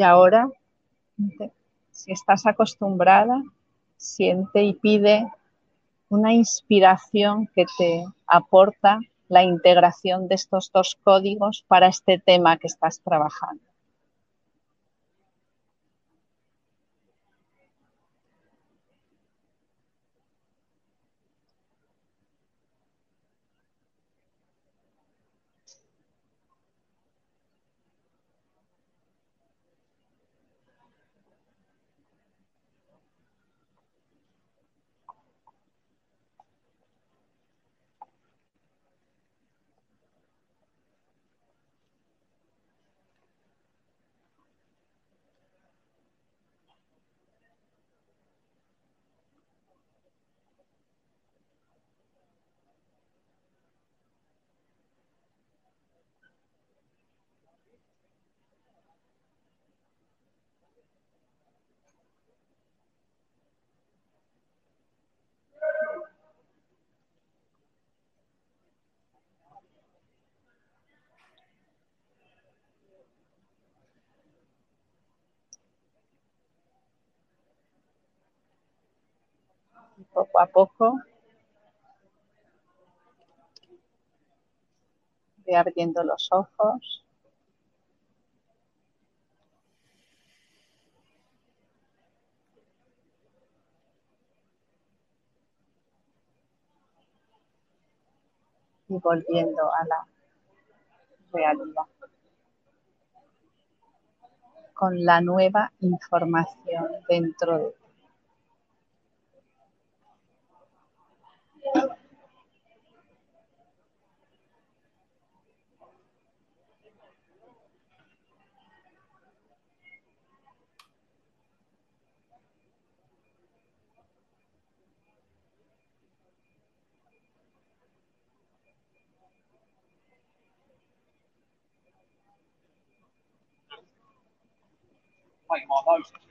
Y ahora, si estás acostumbrada, siente y pide una inspiración que te aporta la integración de estos dos códigos para este tema que estás trabajando. Poco a poco. Voy abriendo los ojos. Y volviendo a la realidad con la nueva información dentro de playing Mark Moses.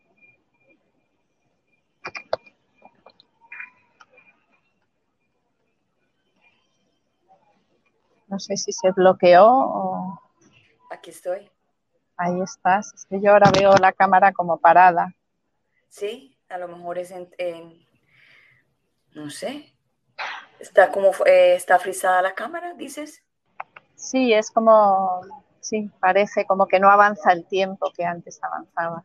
No sé si se bloqueó o... Aquí estoy. Ahí estás. Es que yo ahora veo la cámara como parada. Sí, a lo mejor es en... No sé. ¿Está como... Eh, ¿Está frisada la cámara, dices? Sí, es como... Sí, parece como que no avanza el tiempo que antes avanzaba.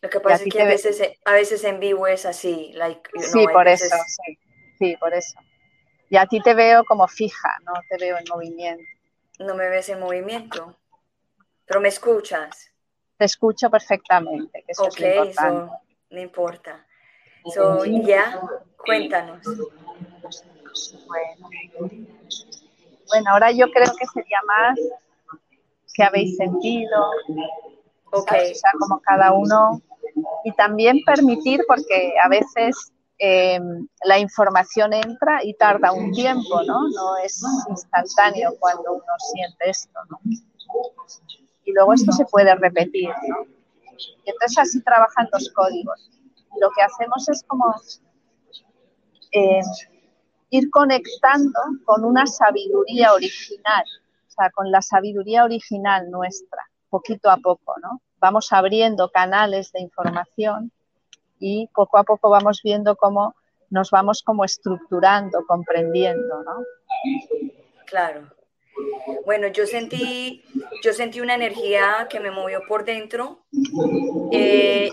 Lo que pasa es que a veces, a veces en vivo es así. Like, sí, por eso, sí, sí, por eso. Y a ti te veo como fija, no te veo en movimiento. No me ves en movimiento, pero me escuchas. Te escucho perfectamente, que eso no importa. So, ya, cuéntanos. Bueno. bueno, ahora yo creo que sería más que habéis sentido, okay. o sea, como cada uno y también permitir, porque a veces em, la información entra y tarda un tiempo, ¿no? No es instantáneo cuando uno siente esto, ¿no? Y luego esto se puede repetir, ¿no? Y entonces así trabajan los códigos. Lo que hacemos es como em, ir conectando con una sabiduría original, o sea, con la sabiduría original nuestra, poquito a poco, ¿no? Vamos abriendo canales de información y poco a poco vamos viendo cómo nos vamos como estructurando, comprendiendo, ¿no? Claro. Bueno, yo sentí, yo sentí una energía que me movió por dentro. Eh,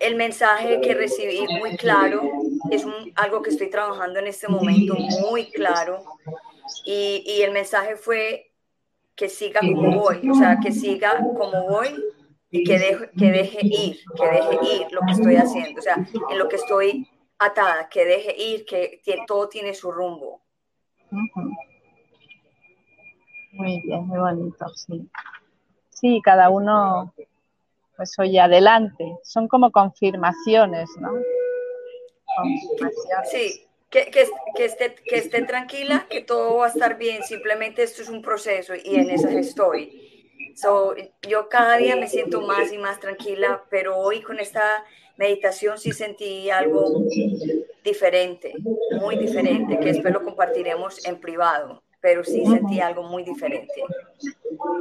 el mensaje que recibí muy claro es algo que estoy trabajando en este momento muy claro. Y, y el mensaje fue que siga como voy, o sea, que siga como voy que deje, que deje ir, que deje ir lo que estoy haciendo, o sea, en lo que estoy atada, que deje ir, que todo tiene su rumbo. Muy bien, muy bonito, sí. Sí, cada uno, pues oye, adelante. Son como confirmaciones, ¿no? Confirmaciones. Sí, que, que, que, esté, que esté tranquila, que todo va a estar bien, simplemente esto es un proceso y en eso estoy. So, yo cada día me siento más y más tranquila, pero hoy con esta meditación sí sentí algo diferente, muy diferente, que después lo compartiremos en privado pero sí sentí algo muy diferente.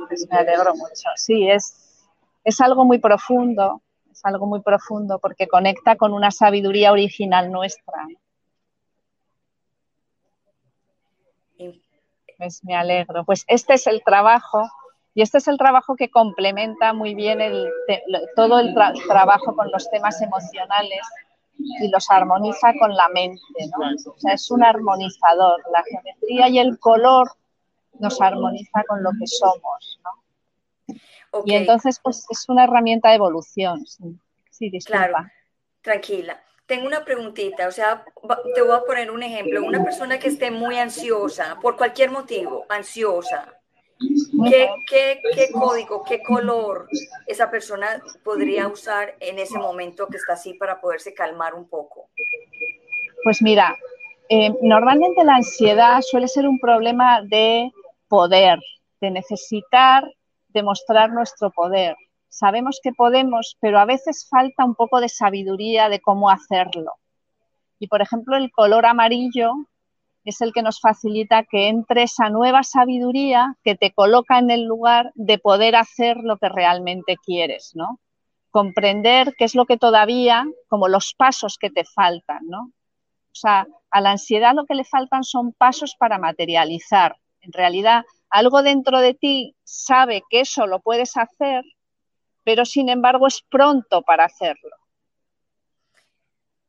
Pues me alegro mucho. Sí, es, es algo muy profundo, es algo muy profundo porque conecta con una sabiduría original nuestra. Pues me alegro. Pues este es el trabajo y este es el trabajo que complementa muy bien el, todo el trabajo con los temas emocionales y los armoniza con la mente, ¿no? O sea, es un armonizador. La geometría y el color nos armoniza con lo que somos, ¿no? Y entonces, pues es una herramienta de evolución. Sí, sí disculpa. Claro, tranquila. Tengo una preguntita, o sea, te voy a poner un ejemplo. Una persona que esté muy ansiosa, por cualquier motivo, ansiosa, ¿Qué, código, qué color esa persona podría usar en ese momento que está así para poderse calmar un poco? Pues mira, eh, normalmente la ansiedad suele ser un problema de poder, de necesitar demostrar nuestro poder. Sabemos que podemos, pero a veces falta un poco de sabiduría de cómo hacerlo. Y por ejemplo, el color amarillo es el que nos facilita que entre esa nueva sabiduría que te coloca en el lugar de poder hacer lo que realmente quieres, ¿no? Comprender qué es lo que todavía, como los pasos que te faltan, ¿no? O sea, a la ansiedad lo que le faltan son pasos para materializar. En realidad, algo dentro de ti sabe que eso lo puedes hacer, pero sin embargo es pronto para hacerlo.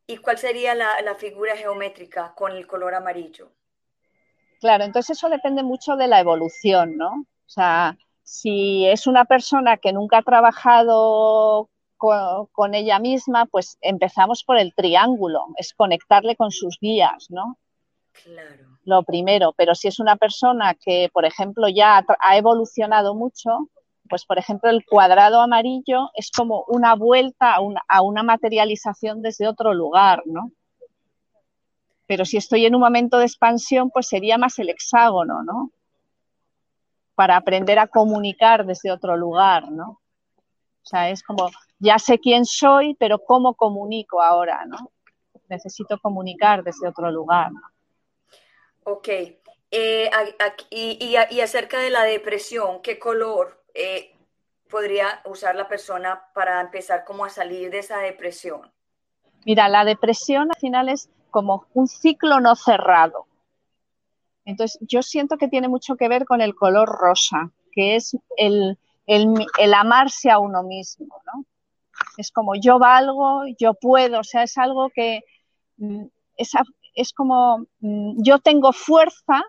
¿Y cuál sería la, figura geométrica con el color amarillo? Claro, entonces eso depende mucho de la evolución, ¿no? O sea, si es una persona que nunca ha trabajado con, ella misma, pues empezamos por el triángulo, es conectarle con sus guías, ¿no? Claro. Lo primero, pero si es una persona que, por ejemplo, ya ha evolucionado mucho, pues por ejemplo el cuadrado amarillo es como una vuelta a una, materialización desde otro lugar, ¿no? Pero si estoy en un momento de expansión, pues sería más el hexágono, ¿no? Para aprender a comunicar desde otro lugar, ¿no? O sea, es como, ya sé quién soy, pero ¿cómo comunico ahora, no? Necesito comunicar desde otro lugar. Ok. Eh, y, y acerca de la depresión, ¿qué color eh, podría usar la persona para empezar como a salir de esa depresión? Mira, la depresión al final es como un ciclo no cerrado. Entonces, yo siento que tiene mucho que ver con el color rosa, que es el, el, amarse a uno mismo, ¿no? Es como yo valgo, yo puedo, o sea, es algo que mm, es, es como mm, yo tengo fuerza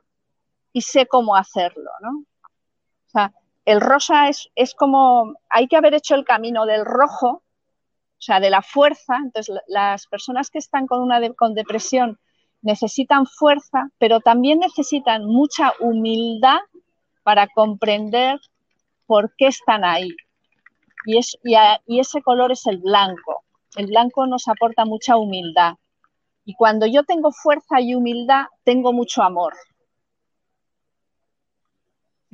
y sé cómo hacerlo, ¿no? O sea, el rosa es, como, hay que haber hecho el camino del rojo, o sea, de la fuerza. Entonces, las personas que están con, una con depresión necesitan fuerza, pero también necesitan mucha humildad para comprender por qué están ahí. Es, y, ese color es el blanco. El blanco nos aporta mucha humildad. Y cuando yo tengo fuerza y humildad, tengo mucho amor.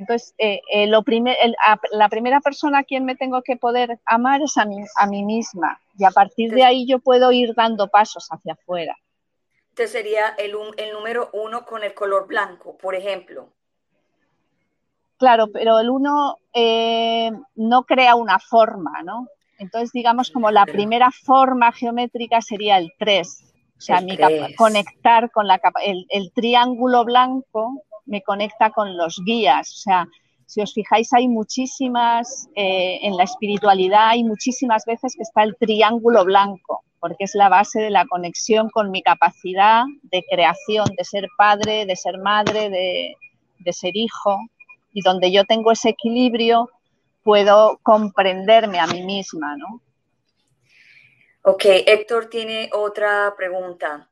Entonces, eh, eh, lo la primera persona a quien me tengo que poder amar es a mí, a mí misma. Y a partir de ahí yo puedo ir dando pasos hacia afuera. Entonces sería el, el número uno con el color blanco, por ejemplo. Claro, pero el uno eh, no crea una forma, ¿no? Entonces, digamos, como la primera forma geométrica sería el 3. O sea, mi conectar con la capa, el, el, triángulo blanco me conecta con los guías. O sea, si os fijáis, hay muchísimas, eh, en la espiritualidad hay muchísimas veces que está el triángulo blanco, porque es la base de la conexión con mi capacidad de creación, de ser padre, de ser madre, de, ser hijo. Y donde yo tengo ese equilibrio, puedo comprenderme a mí misma, ¿no? Ok, Héctor tiene otra pregunta.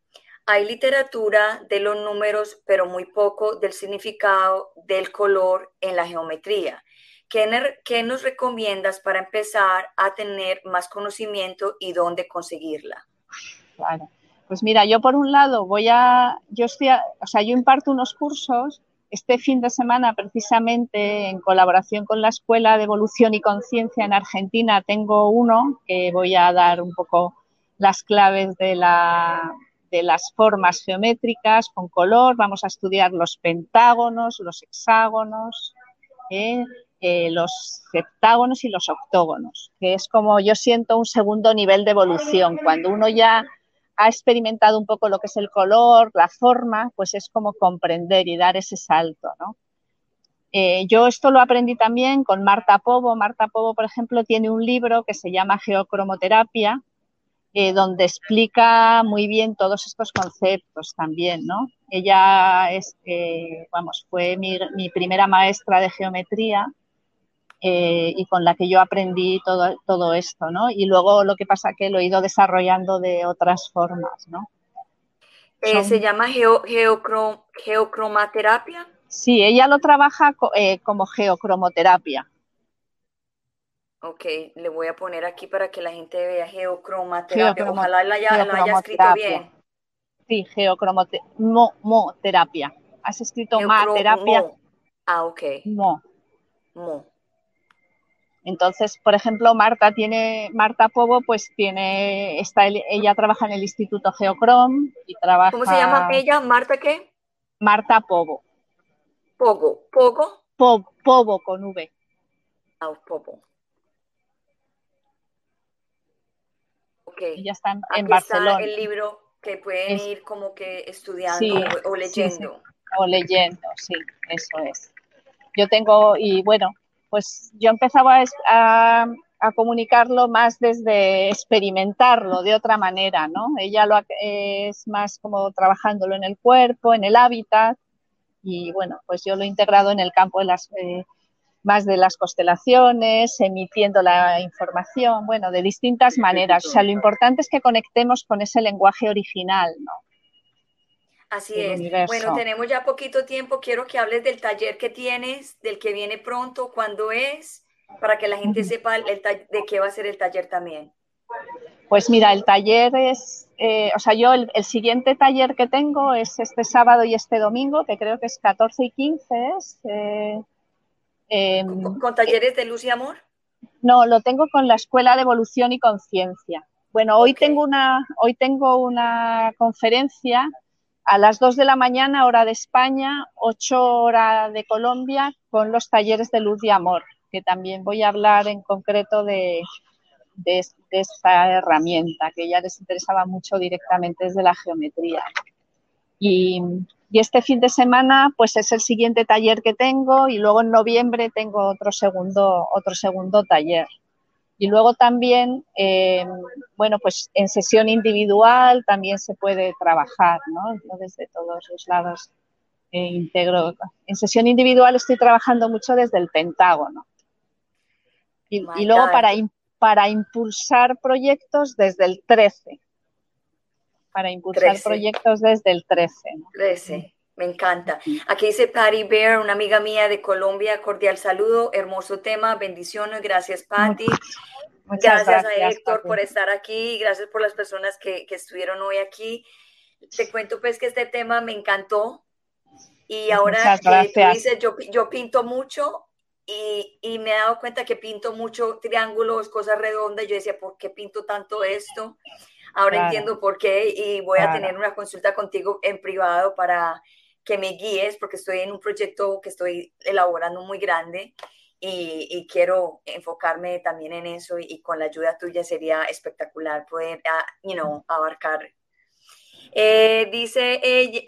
Hay literatura de los números, pero muy poco del significado del color en la geometría. ¿Qué, nos recomiendas para empezar a tener más conocimiento y dónde conseguirla? Claro. Pues mira, yo por un lado voy a, yo estoy, o sea, yo imparto unos cursos este fin de semana, precisamente en colaboración con la Escuela de Evolución y Conciencia en Argentina, tengo uno que voy a dar un poco las claves de la, de las formas geométricas con color, vamos a estudiar los pentágonos, los hexágonos, eh, eh, los septágonos y los octógonos, que es como yo siento un segundo nivel de evolución. Cuando uno ya ha experimentado un poco lo que es el color, la forma, pues es como comprender y dar ese salto, ¿no? Eh, yo esto lo aprendí también con Marta Pobo. Marta Pobo, por ejemplo, tiene un libro que se llama Geocromoterapia, eh, donde explica muy bien todos estos conceptos también, ¿no? Ella es, eh, vamos, fue mi, primera maestra de geometría eh, y con la que yo aprendí todo, todo esto, ¿no? Y luego lo que pasa que lo he ido desarrollando de otras formas, ¿no? ¿Se llama geocromaterapia? Sí, ella lo trabaja como geocromoterapia. Ok, le voy a poner aquí para que la gente vea geocromaterapia. Ojalá la haya, escrito bien. Sí, geocromoterapia. ¿Has escrito ma terapia? Ah, ok. Mo. Mo. Entonces, por ejemplo, Marta tiene, Marta Pobo, pues tiene, está, ella trabaja en el Instituto Geocrom y trabaja. ¿Cómo se llama ella? ¿Marta qué? Marta Pobo. Pogo. ¿Pogo? Pobo con V. Ah, Pobo. Ya están en Barcelona. Está el libro que pueden ir como que estudiando o, leyendo. O leyendo, sí, eso es. Yo tengo, y bueno, pues yo empezaba a, a, comunicarlo más desde experimentarlo de otra manera, ¿no? Ella lo es más como trabajándolo en el cuerpo, en el hábitat, y bueno, pues yo lo he integrado en el campo de las... Eh, más de las constelaciones, emitiendo la información, bueno, de distintas maneras. O sea, lo importante es que conectemos con ese lenguaje original, ¿no? Así es. Bueno, tenemos ya poquito tiempo. Quiero que hables del taller que tienes, del que viene pronto, cuándo es, para que la gente sepa el de qué va a ser el taller también. Pues mira, el taller es, eh, o sea, yo el, siguiente taller que tengo es este sábado y este domingo, que creo que es 14 y 15, es, eh, Em, ¿Con, talleres de luz y amor? No, lo tengo con la Escuela de Evolución y Conciencia. Bueno, hoy, tengo una, hoy tengo una conferencia a las 2 de la mañana, hora de España, 8 hora de Colombia, con los talleres de luz y amor, que también voy a hablar en concreto de, de, de esta herramienta, que ya les interesaba mucho directamente desde la geometría. Y, y este fin de semana, pues es el siguiente taller que tengo y luego en noviembre tengo otro segundo, otro segundo taller. Y luego también, eh, bueno, pues en sesión individual también se puede trabajar, ¿no? desde todos los lados eh, integro. En sesión individual estoy trabajando mucho desde el Pentágono. Y, y luego para, para impulsar proyectos desde el 13 para impulsar proyectos desde el 13. 13. Me encanta. Aquí dice Patty Bear, una amiga mía de Colombia, cordial saludo, hermoso tema, bendiciones, gracias Patty. Muchas, gracias, a Héctor por estar aquí, gracias por las personas que, estuvieron hoy aquí. te cuento pues que este tema me encantó y ahora que tú dices, yo, yo pinto mucho y, y, me he dado cuenta que pinto mucho triángulos, cosas redondas. Yo decía, ¿por qué pinto tanto esto? Ahora entiendo por qué y voy a tener una consulta contigo en privado para que me guíes porque estoy en un proyecto que estoy elaborando muy grande y, y quiero enfocarme también en eso y, con la ayuda tuya sería espectacular poder, uh, you know, abarcar. Eh, dice,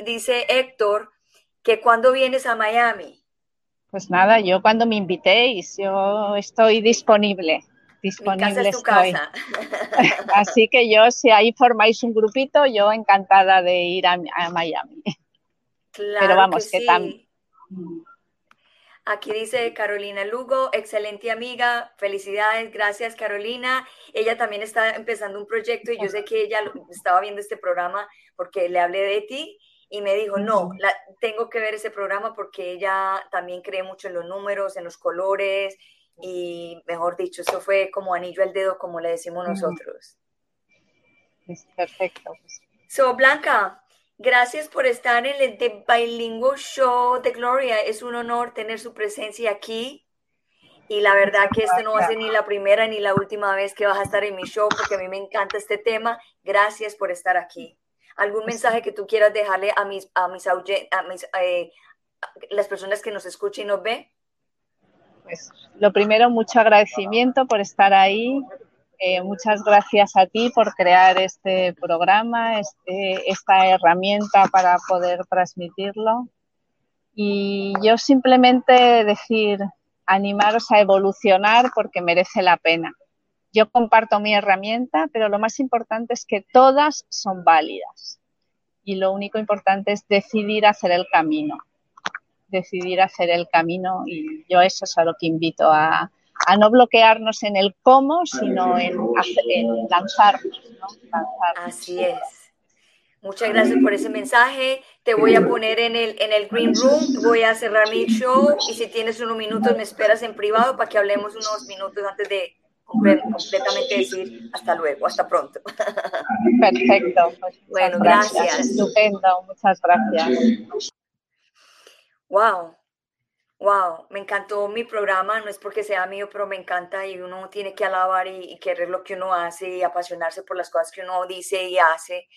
dice Héctor que cuando vienes a Miami. Pues nada, yo cuando me invitéis, yo estoy disponible disponible estoy. Así que yo, si ahí formáis un grupito, yo encantada de ir a, Miami. Pero vamos, que, tan... Aquí dice Carolina Lugo, excelente amiga, felicidades, gracias Carolina. Ella también está empezando un proyecto y yo sé que ella estaba viendo este programa porque le hablé de ti y me dijo, no, la, tengo que ver ese programa porque ella también cree mucho en los números, en los colores y mejor dicho, eso fue como anillo al dedo, como le decimos nosotros. perfecto. So, Blanca, gracias por estar en el The Bilingual Show de Gloria. Es un honor tener su presencia aquí. Y la verdad que este no va a ser ni la primera ni la última vez que vas a estar en mi show porque a mí me encanta este tema. Gracias por estar aquí. ¿Algún mensaje que tú quieras dejarle a mis, a mis, a mis eh, las personas que nos escuchan y nos ven? Pues lo primero, mucho agradecimiento por estar ahí. Eh, muchas gracias a ti por crear este programa, este, esta herramienta para poder transmitirlo. Y yo simplemente decir, animaros a evolucionar porque merece la pena. Yo comparto mi herramienta, pero lo más importante es que todas son válidas. Y lo único importante es decidir hacer el camino decidir hacer el camino y yo eso es a lo que invito a, a no bloquearnos en el cómo, sino en, en lanzarnos, Así es. Muchas gracias por ese mensaje. Te voy a poner en el, en el Green Room, voy a cerrar mi show y si tienes unos minutos me esperas en privado para que hablemos unos minutos antes de completamente decir hasta luego, hasta pronto. Perfecto. Pues bueno, gracias. Estupendo, muchas gracias. Wow, wow, me encantó mi programa, no es porque sea mío, pero me encanta y uno tiene que alabar y, querer lo que uno hace y apasionarse por las cosas que uno dice y hace.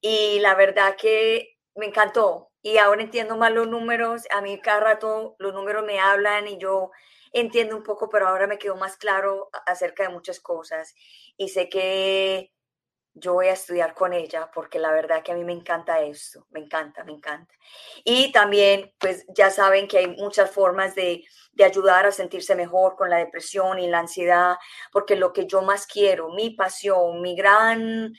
Y la verdad que me encantó. Y ahora entiendo más los números. A mí cada rato los números me hablan y yo entiendo un poco, pero ahora me quedó más claro acerca de muchas cosas. Y sé que yo voy a estudiar con ella porque la verdad que a mí me encanta esto, me encanta, me encanta. Y también, pues ya saben que hay muchas formas de, de, ayudar a sentirse mejor con la depresión y la ansiedad, porque lo que yo más quiero, mi pasión, mi gran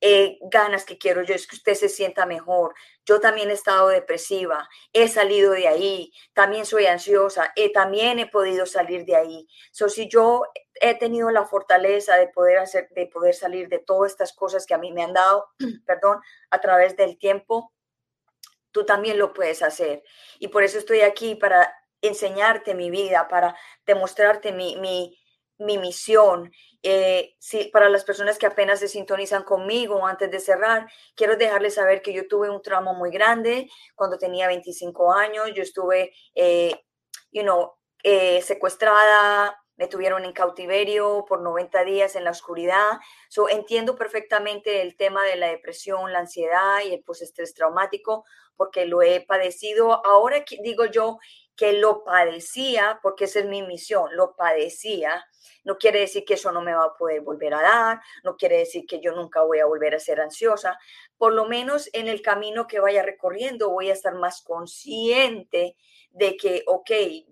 eh, ganas que quiero yo es que usted se sienta mejor. Yo también he estado depresiva, he salido de ahí, también soy ansiosa, eh, también he podido salir de ahí. So, si yo he tenido la fortaleza de poder hacer, de poder salir de todas estas cosas que a mí me han dado, perdón, a través del tiempo, tú también lo puedes hacer. Y por eso estoy aquí para enseñarte mi vida, para demostrarte mi, mi, mi misión. Eh, para las personas que apenas se sintonizan conmigo antes de cerrar, quiero dejarles saber que yo tuve un trauma muy grande cuando tenía 25 años. Yo estuve, eh, you know, eh, secuestrada, me tuvieron en cautiverio por 90 días en la oscuridad. So, entiendo perfectamente el tema de la depresión, la ansiedad y el postestrés traumático porque lo he padecido. Ahora digo yo que lo padecía, porque esa es mi misión, lo padecía. No quiere decir que eso no me va a poder volver a dar, no quiere decir que yo nunca voy a volver a ser ansiosa. Por lo menos en el camino que vaya recorriendo voy a estar más consciente de que, ok,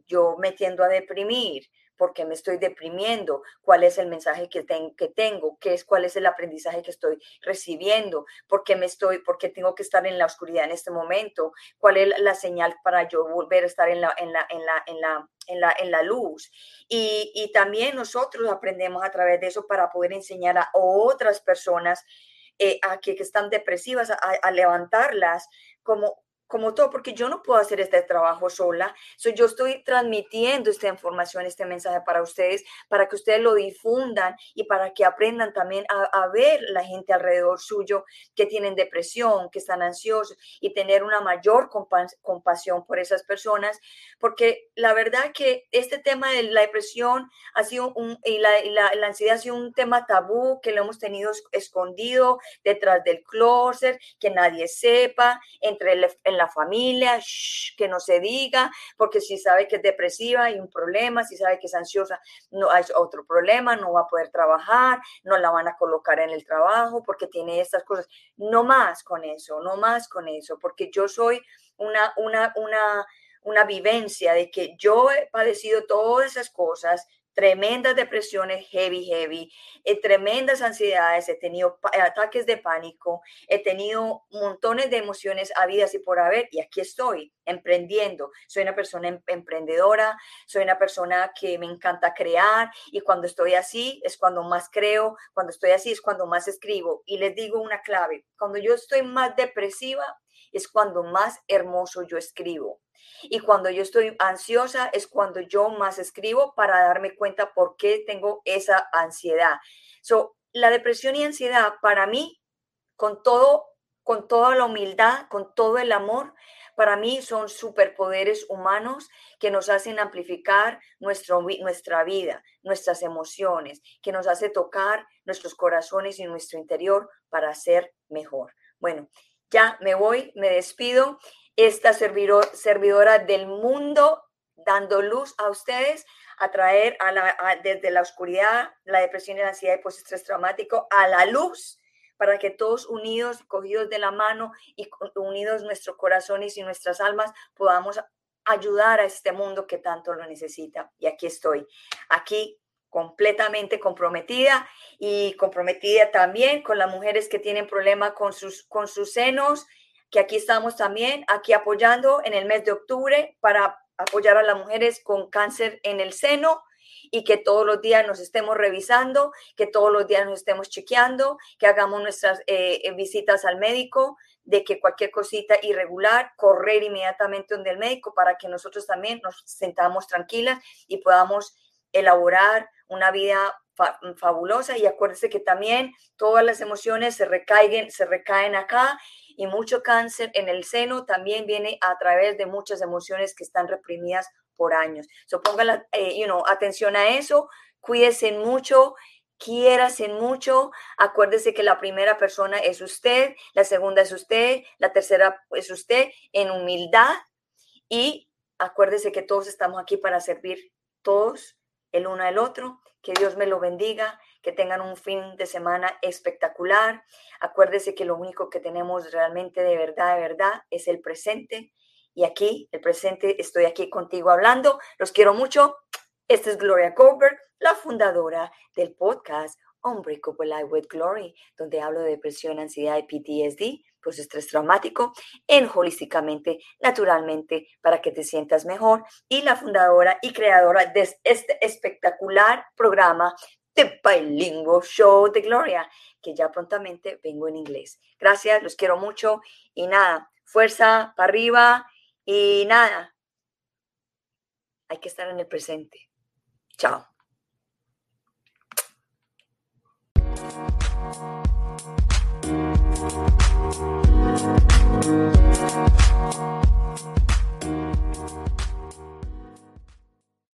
yo me tiendo a deprimir, porque me estoy deprimiendo, cuál es el mensaje que, que tengo, qué es, cuál es el aprendizaje que estoy recibiendo, por qué me estoy, por tengo que estar en la oscuridad en este momento, cuál es la señal para yo volver a estar en la, en la, en la, en la, en la, en la luz. Y, y también nosotros aprendemos a través de eso para poder enseñar a otras personas eh, a que, están depresivas, a levantarlas como como todo, porque yo no puedo hacer este trabajo sola. So, yo estoy transmitiendo esta información, este mensaje para ustedes, para que ustedes lo difundan y para que aprendan también a, ver la gente alrededor suyo que tienen depresión, que están ansiosos y tener una mayor compasión por esas personas, porque la verdad que este tema de la depresión ha sido un, y la, la ansiedad ha sido un tema tabú que lo hemos tenido escondido detrás del closet, que nadie sepa, entre el, la familia, que no se diga, porque si sabe que es depresiva hay un problema, si sabe que es ansiosa no hay otro problema, no va a poder trabajar, no la van a colocar en el trabajo porque tiene estas cosas. No más con eso, no más con eso, porque yo soy una, una, una, una vivencia de que yo he padecido todas esas cosas, tremendas depresiones heavy, heavy, eh, tremendas ansiedades, he tenido ataques de pánico, he tenido montones de emociones habidas y por haber, y aquí estoy, emprendiendo. Soy una persona em, emprendedora, soy una persona que me encanta crear, y cuando estoy así es cuando más creo, cuando estoy así es cuando más escribo. Y les digo una clave, cuando yo estoy más depresiva, es cuando más hermoso yo escribo. Y cuando yo estoy ansiosa es cuando yo más escribo para darme cuenta por qué tengo esa ansiedad. So, la depresión y ansiedad para mí, con todo, con toda la humildad, con todo el amor, para mí son superpoderes humanos que nos hacen amplificar nuestro, nuestra vida, nuestras emociones, que nos hace tocar nuestros corazones y nuestro interior para ser mejor. Bueno, ya me voy, me despido esta servidora del mundo, dando luz a ustedes, a traer desde la oscuridad, la depresión y la ansiedad y postestrés traumático a la luz, para que todos unidos, cogidos de la mano y unidos nuestros corazones y nuestras almas, podamos ayudar a este mundo que tanto lo necesita. Y aquí estoy, aquí completamente comprometida y comprometida también con las mujeres que tienen problemas con sus, con sus senos que aquí estamos también, aquí apoyando en el mes de octubre para apoyar a las mujeres con cáncer en el seno y que todos los días nos estemos revisando, que todos los días nos estemos chequeando, que hagamos nuestras eh, eh, visitas al médico, de que cualquier cosita irregular, correr inmediatamente donde el médico para que nosotros también nos sentamos tranquilas y podamos elaborar una vida fabulosa. Y acuérdense que también todas las emociones se recaen, se recaen acá y mucho cáncer en el seno también viene a través de muchas emociones que están reprimidas por años. So pongan eh, you know, atención a eso, cuídense mucho, quiérase mucho, acuérdese que la primera persona es usted, la segunda es usted, la tercera es usted en humildad y acuérdese que todos estamos aquí para servir todos el uno al otro. Que Dios me lo bendiga que tengan un fin de semana espectacular. Acuérdese que lo único que tenemos realmente de verdad, de verdad, es el presente. Y aquí, el presente, estoy aquí contigo hablando. Los quiero mucho. Esta es Gloria Goldberg, la fundadora del podcast Unbreakable Life with Glory, donde hablo de depresión, ansiedad y PTSD, pues estrés traumático, en holísticamente, naturalmente, para que te sientas mejor. Y la fundadora y creadora de este espectacular programa The Bilingual Show de Gloria, que ya prontamente vengo en inglés. Gracias, los quiero mucho y nada, fuerza para arriba y nada, hay que estar en el presente. Chao.